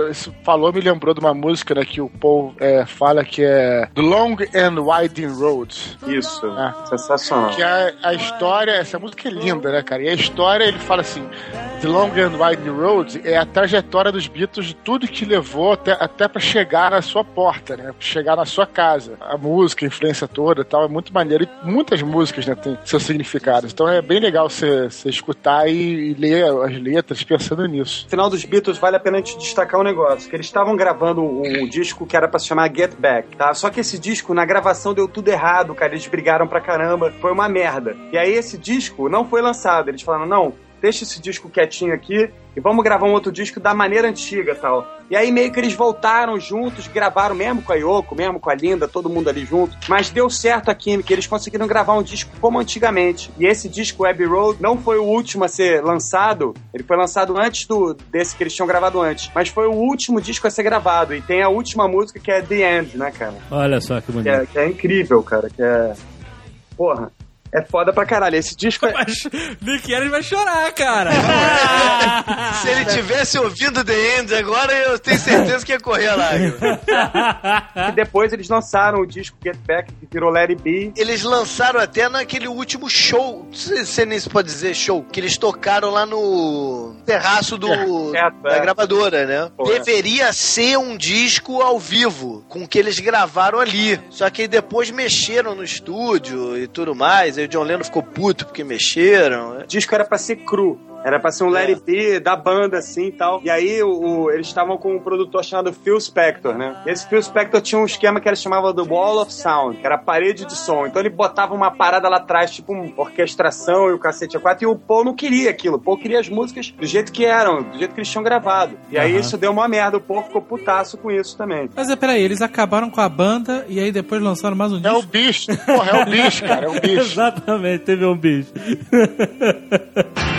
falou, me lembrou de uma música, né? Que o Paul é, fala que é The Long and Winding Road. Isso. Ah. Sensacional. Que a, a história, essa música é linda, né, cara? E a história, ele fala assim: The Long and Winding Road é a trajetória dos Beatles de tudo que levou até, até para chegar na sua porta, né? Chegar na sua casa. A música, a influência toda e tal, é muito maneiro. E muitas músicas, né, têm seus significados. Então é bem legal você, escutar e, e ler as letras pensando nisso. No final dos Beatles, vale a pena a gente destacar um negócio: que eles estavam gravando um, disco que era pra se chamar Get Back, tá? Só que esse disco, na gravação, deu tudo errado, cara. Eles brigaram pra caramba, foi uma merda. E aí esse disco não foi lançado. Eles falaram, não. Deixa esse disco quietinho aqui e vamos gravar um outro disco da maneira antiga tal. E aí meio que eles voltaram juntos, gravaram mesmo com a Yoko, mesmo com a Linda, todo mundo ali junto. Mas deu certo a química, eles conseguiram gravar um disco como antigamente. E esse disco, Abbey Road, não foi o último a ser lançado, ele foi lançado antes do desse que eles tinham gravado antes. Mas foi o último disco a ser gravado. E tem a última música que é The End, né, cara? Olha só que Que bonito. é, que é incrível, cara. Que é. Porra. É foda pra caralho. Esse disco é. Mas Nick Ellis vai chorar, cara. Se ele tivesse ouvido The End agora, eu tenho certeza que ia correr lá. E depois eles lançaram o disco Get Back, que virou It Be. Eles lançaram até naquele último show, não sei se nem se pode dizer show, que eles tocaram lá no terraço do, É, da é. gravadora, né? Pô, é. Deveria ser um disco ao vivo, com o que eles gravaram ali. Só que aí depois mexeram no estúdio e tudo mais. O John Lennon ficou puto porque mexeram. O disco era pra ser cru. Era pra ser um Let It Be da banda, assim e tal. E aí o, o- eles estavam com um produtor chamado Phil Spector, né? E esse Phil Spector tinha um esquema que ele chamava do Wall of Sound, que era a parede de som. Então ele botava uma parada lá atrás, tipo uma orquestração e o cacete a quatro. E o Paul não queria aquilo. O Paul queria as músicas do jeito que eram, do jeito que eles tinham gravado. E aí isso deu uma merda. O Paul ficou putaço com isso também. Mas é, peraí, eles acabaram com a banda e aí depois lançaram mais um É o disco. bicho. Porra, é o bicho, cara. É o bicho. Exatamente, teve um bicho.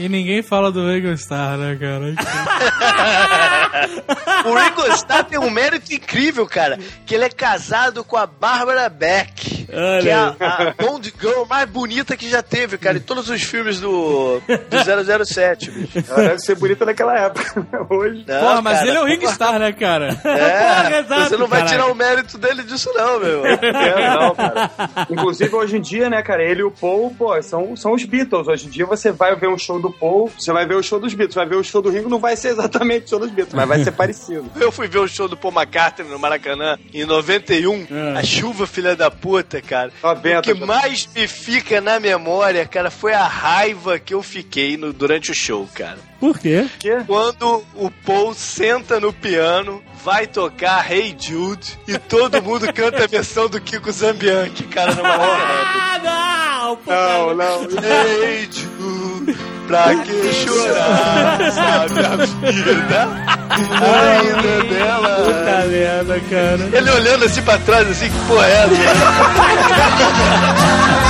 E ninguém fala do Ringo Starr, né, cara? O Ringo Starr tem um mérito incrível, cara, que ele é casado com a Barbara Beck, Olha que é a, a Bond Girl mais bonita que já teve, cara, em todos os filmes do, do 007, bicho. Ela deve ser bonita naquela época. né? Hoje. Não, Porra, mas cara, ele é o Ringo Starr, né, cara? É, Porra, exato, você não vai caralho. tirar o mérito dele disso não, meu. É, não, cara. Inclusive, hoje em dia, né, cara, ele e o Paul, pô, são, são os Beatles. Hoje em dia, você vai ver um show do Paul, você vai ver o show dos Beatles. Vai ver o show do Ringo, não vai ser exatamente o show dos Beatles, mas vai ser parecido. Eu fui ver o show do Paul McCartney no Maracanã em 91, É. a chuva filha da puta, cara. Ó, O que mais me fica na memória, cara, foi a raiva que eu fiquei no- durante o show, cara. Por quê? Quando o Paul senta no piano, vai tocar Hey Jude e todo mundo canta a versão do Kiko Zambianchi, cara, no Maracanã. Ah, não! pô. Não, não. Hey Jude, pra que chorar, sabe a vida ainda dela. Puta merda, cara. Ele olhando assim pra trás, assim, que porra é essa?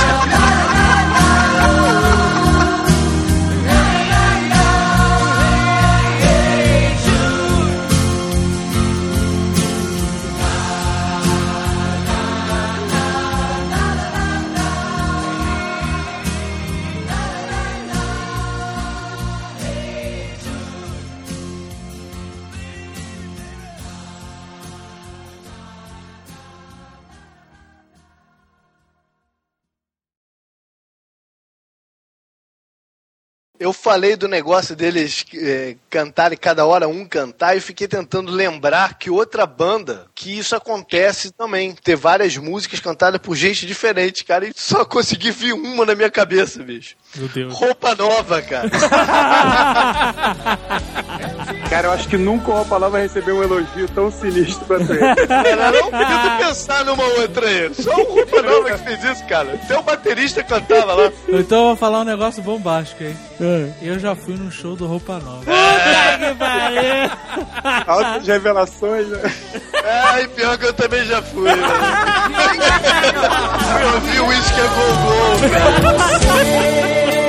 Eu falei do negócio deles eh, cantarem cada hora um cantar e fiquei tentando lembrar que outra banda que isso acontece também. Ter várias músicas cantadas por gente diferente, cara, e só consegui vir uma na minha cabeça, bicho. Meu Deus. Roupa nova, cara. Cara, eu acho que nunca o Roupa Nova recebeu um elogio tão sinistro quanto esse. Cara, não tento pensar numa outra aí. Só o Roupa Nova que fez isso, cara. Até o baterista cantava lá. Então eu vou falar um negócio bombástico aí. É. Eu já fui num show do Roupa Nova. Puta que pariu! Altas revelações, né? Ai, pior que eu também já fui, né? Eu vi o Whisky a Go Go, cara.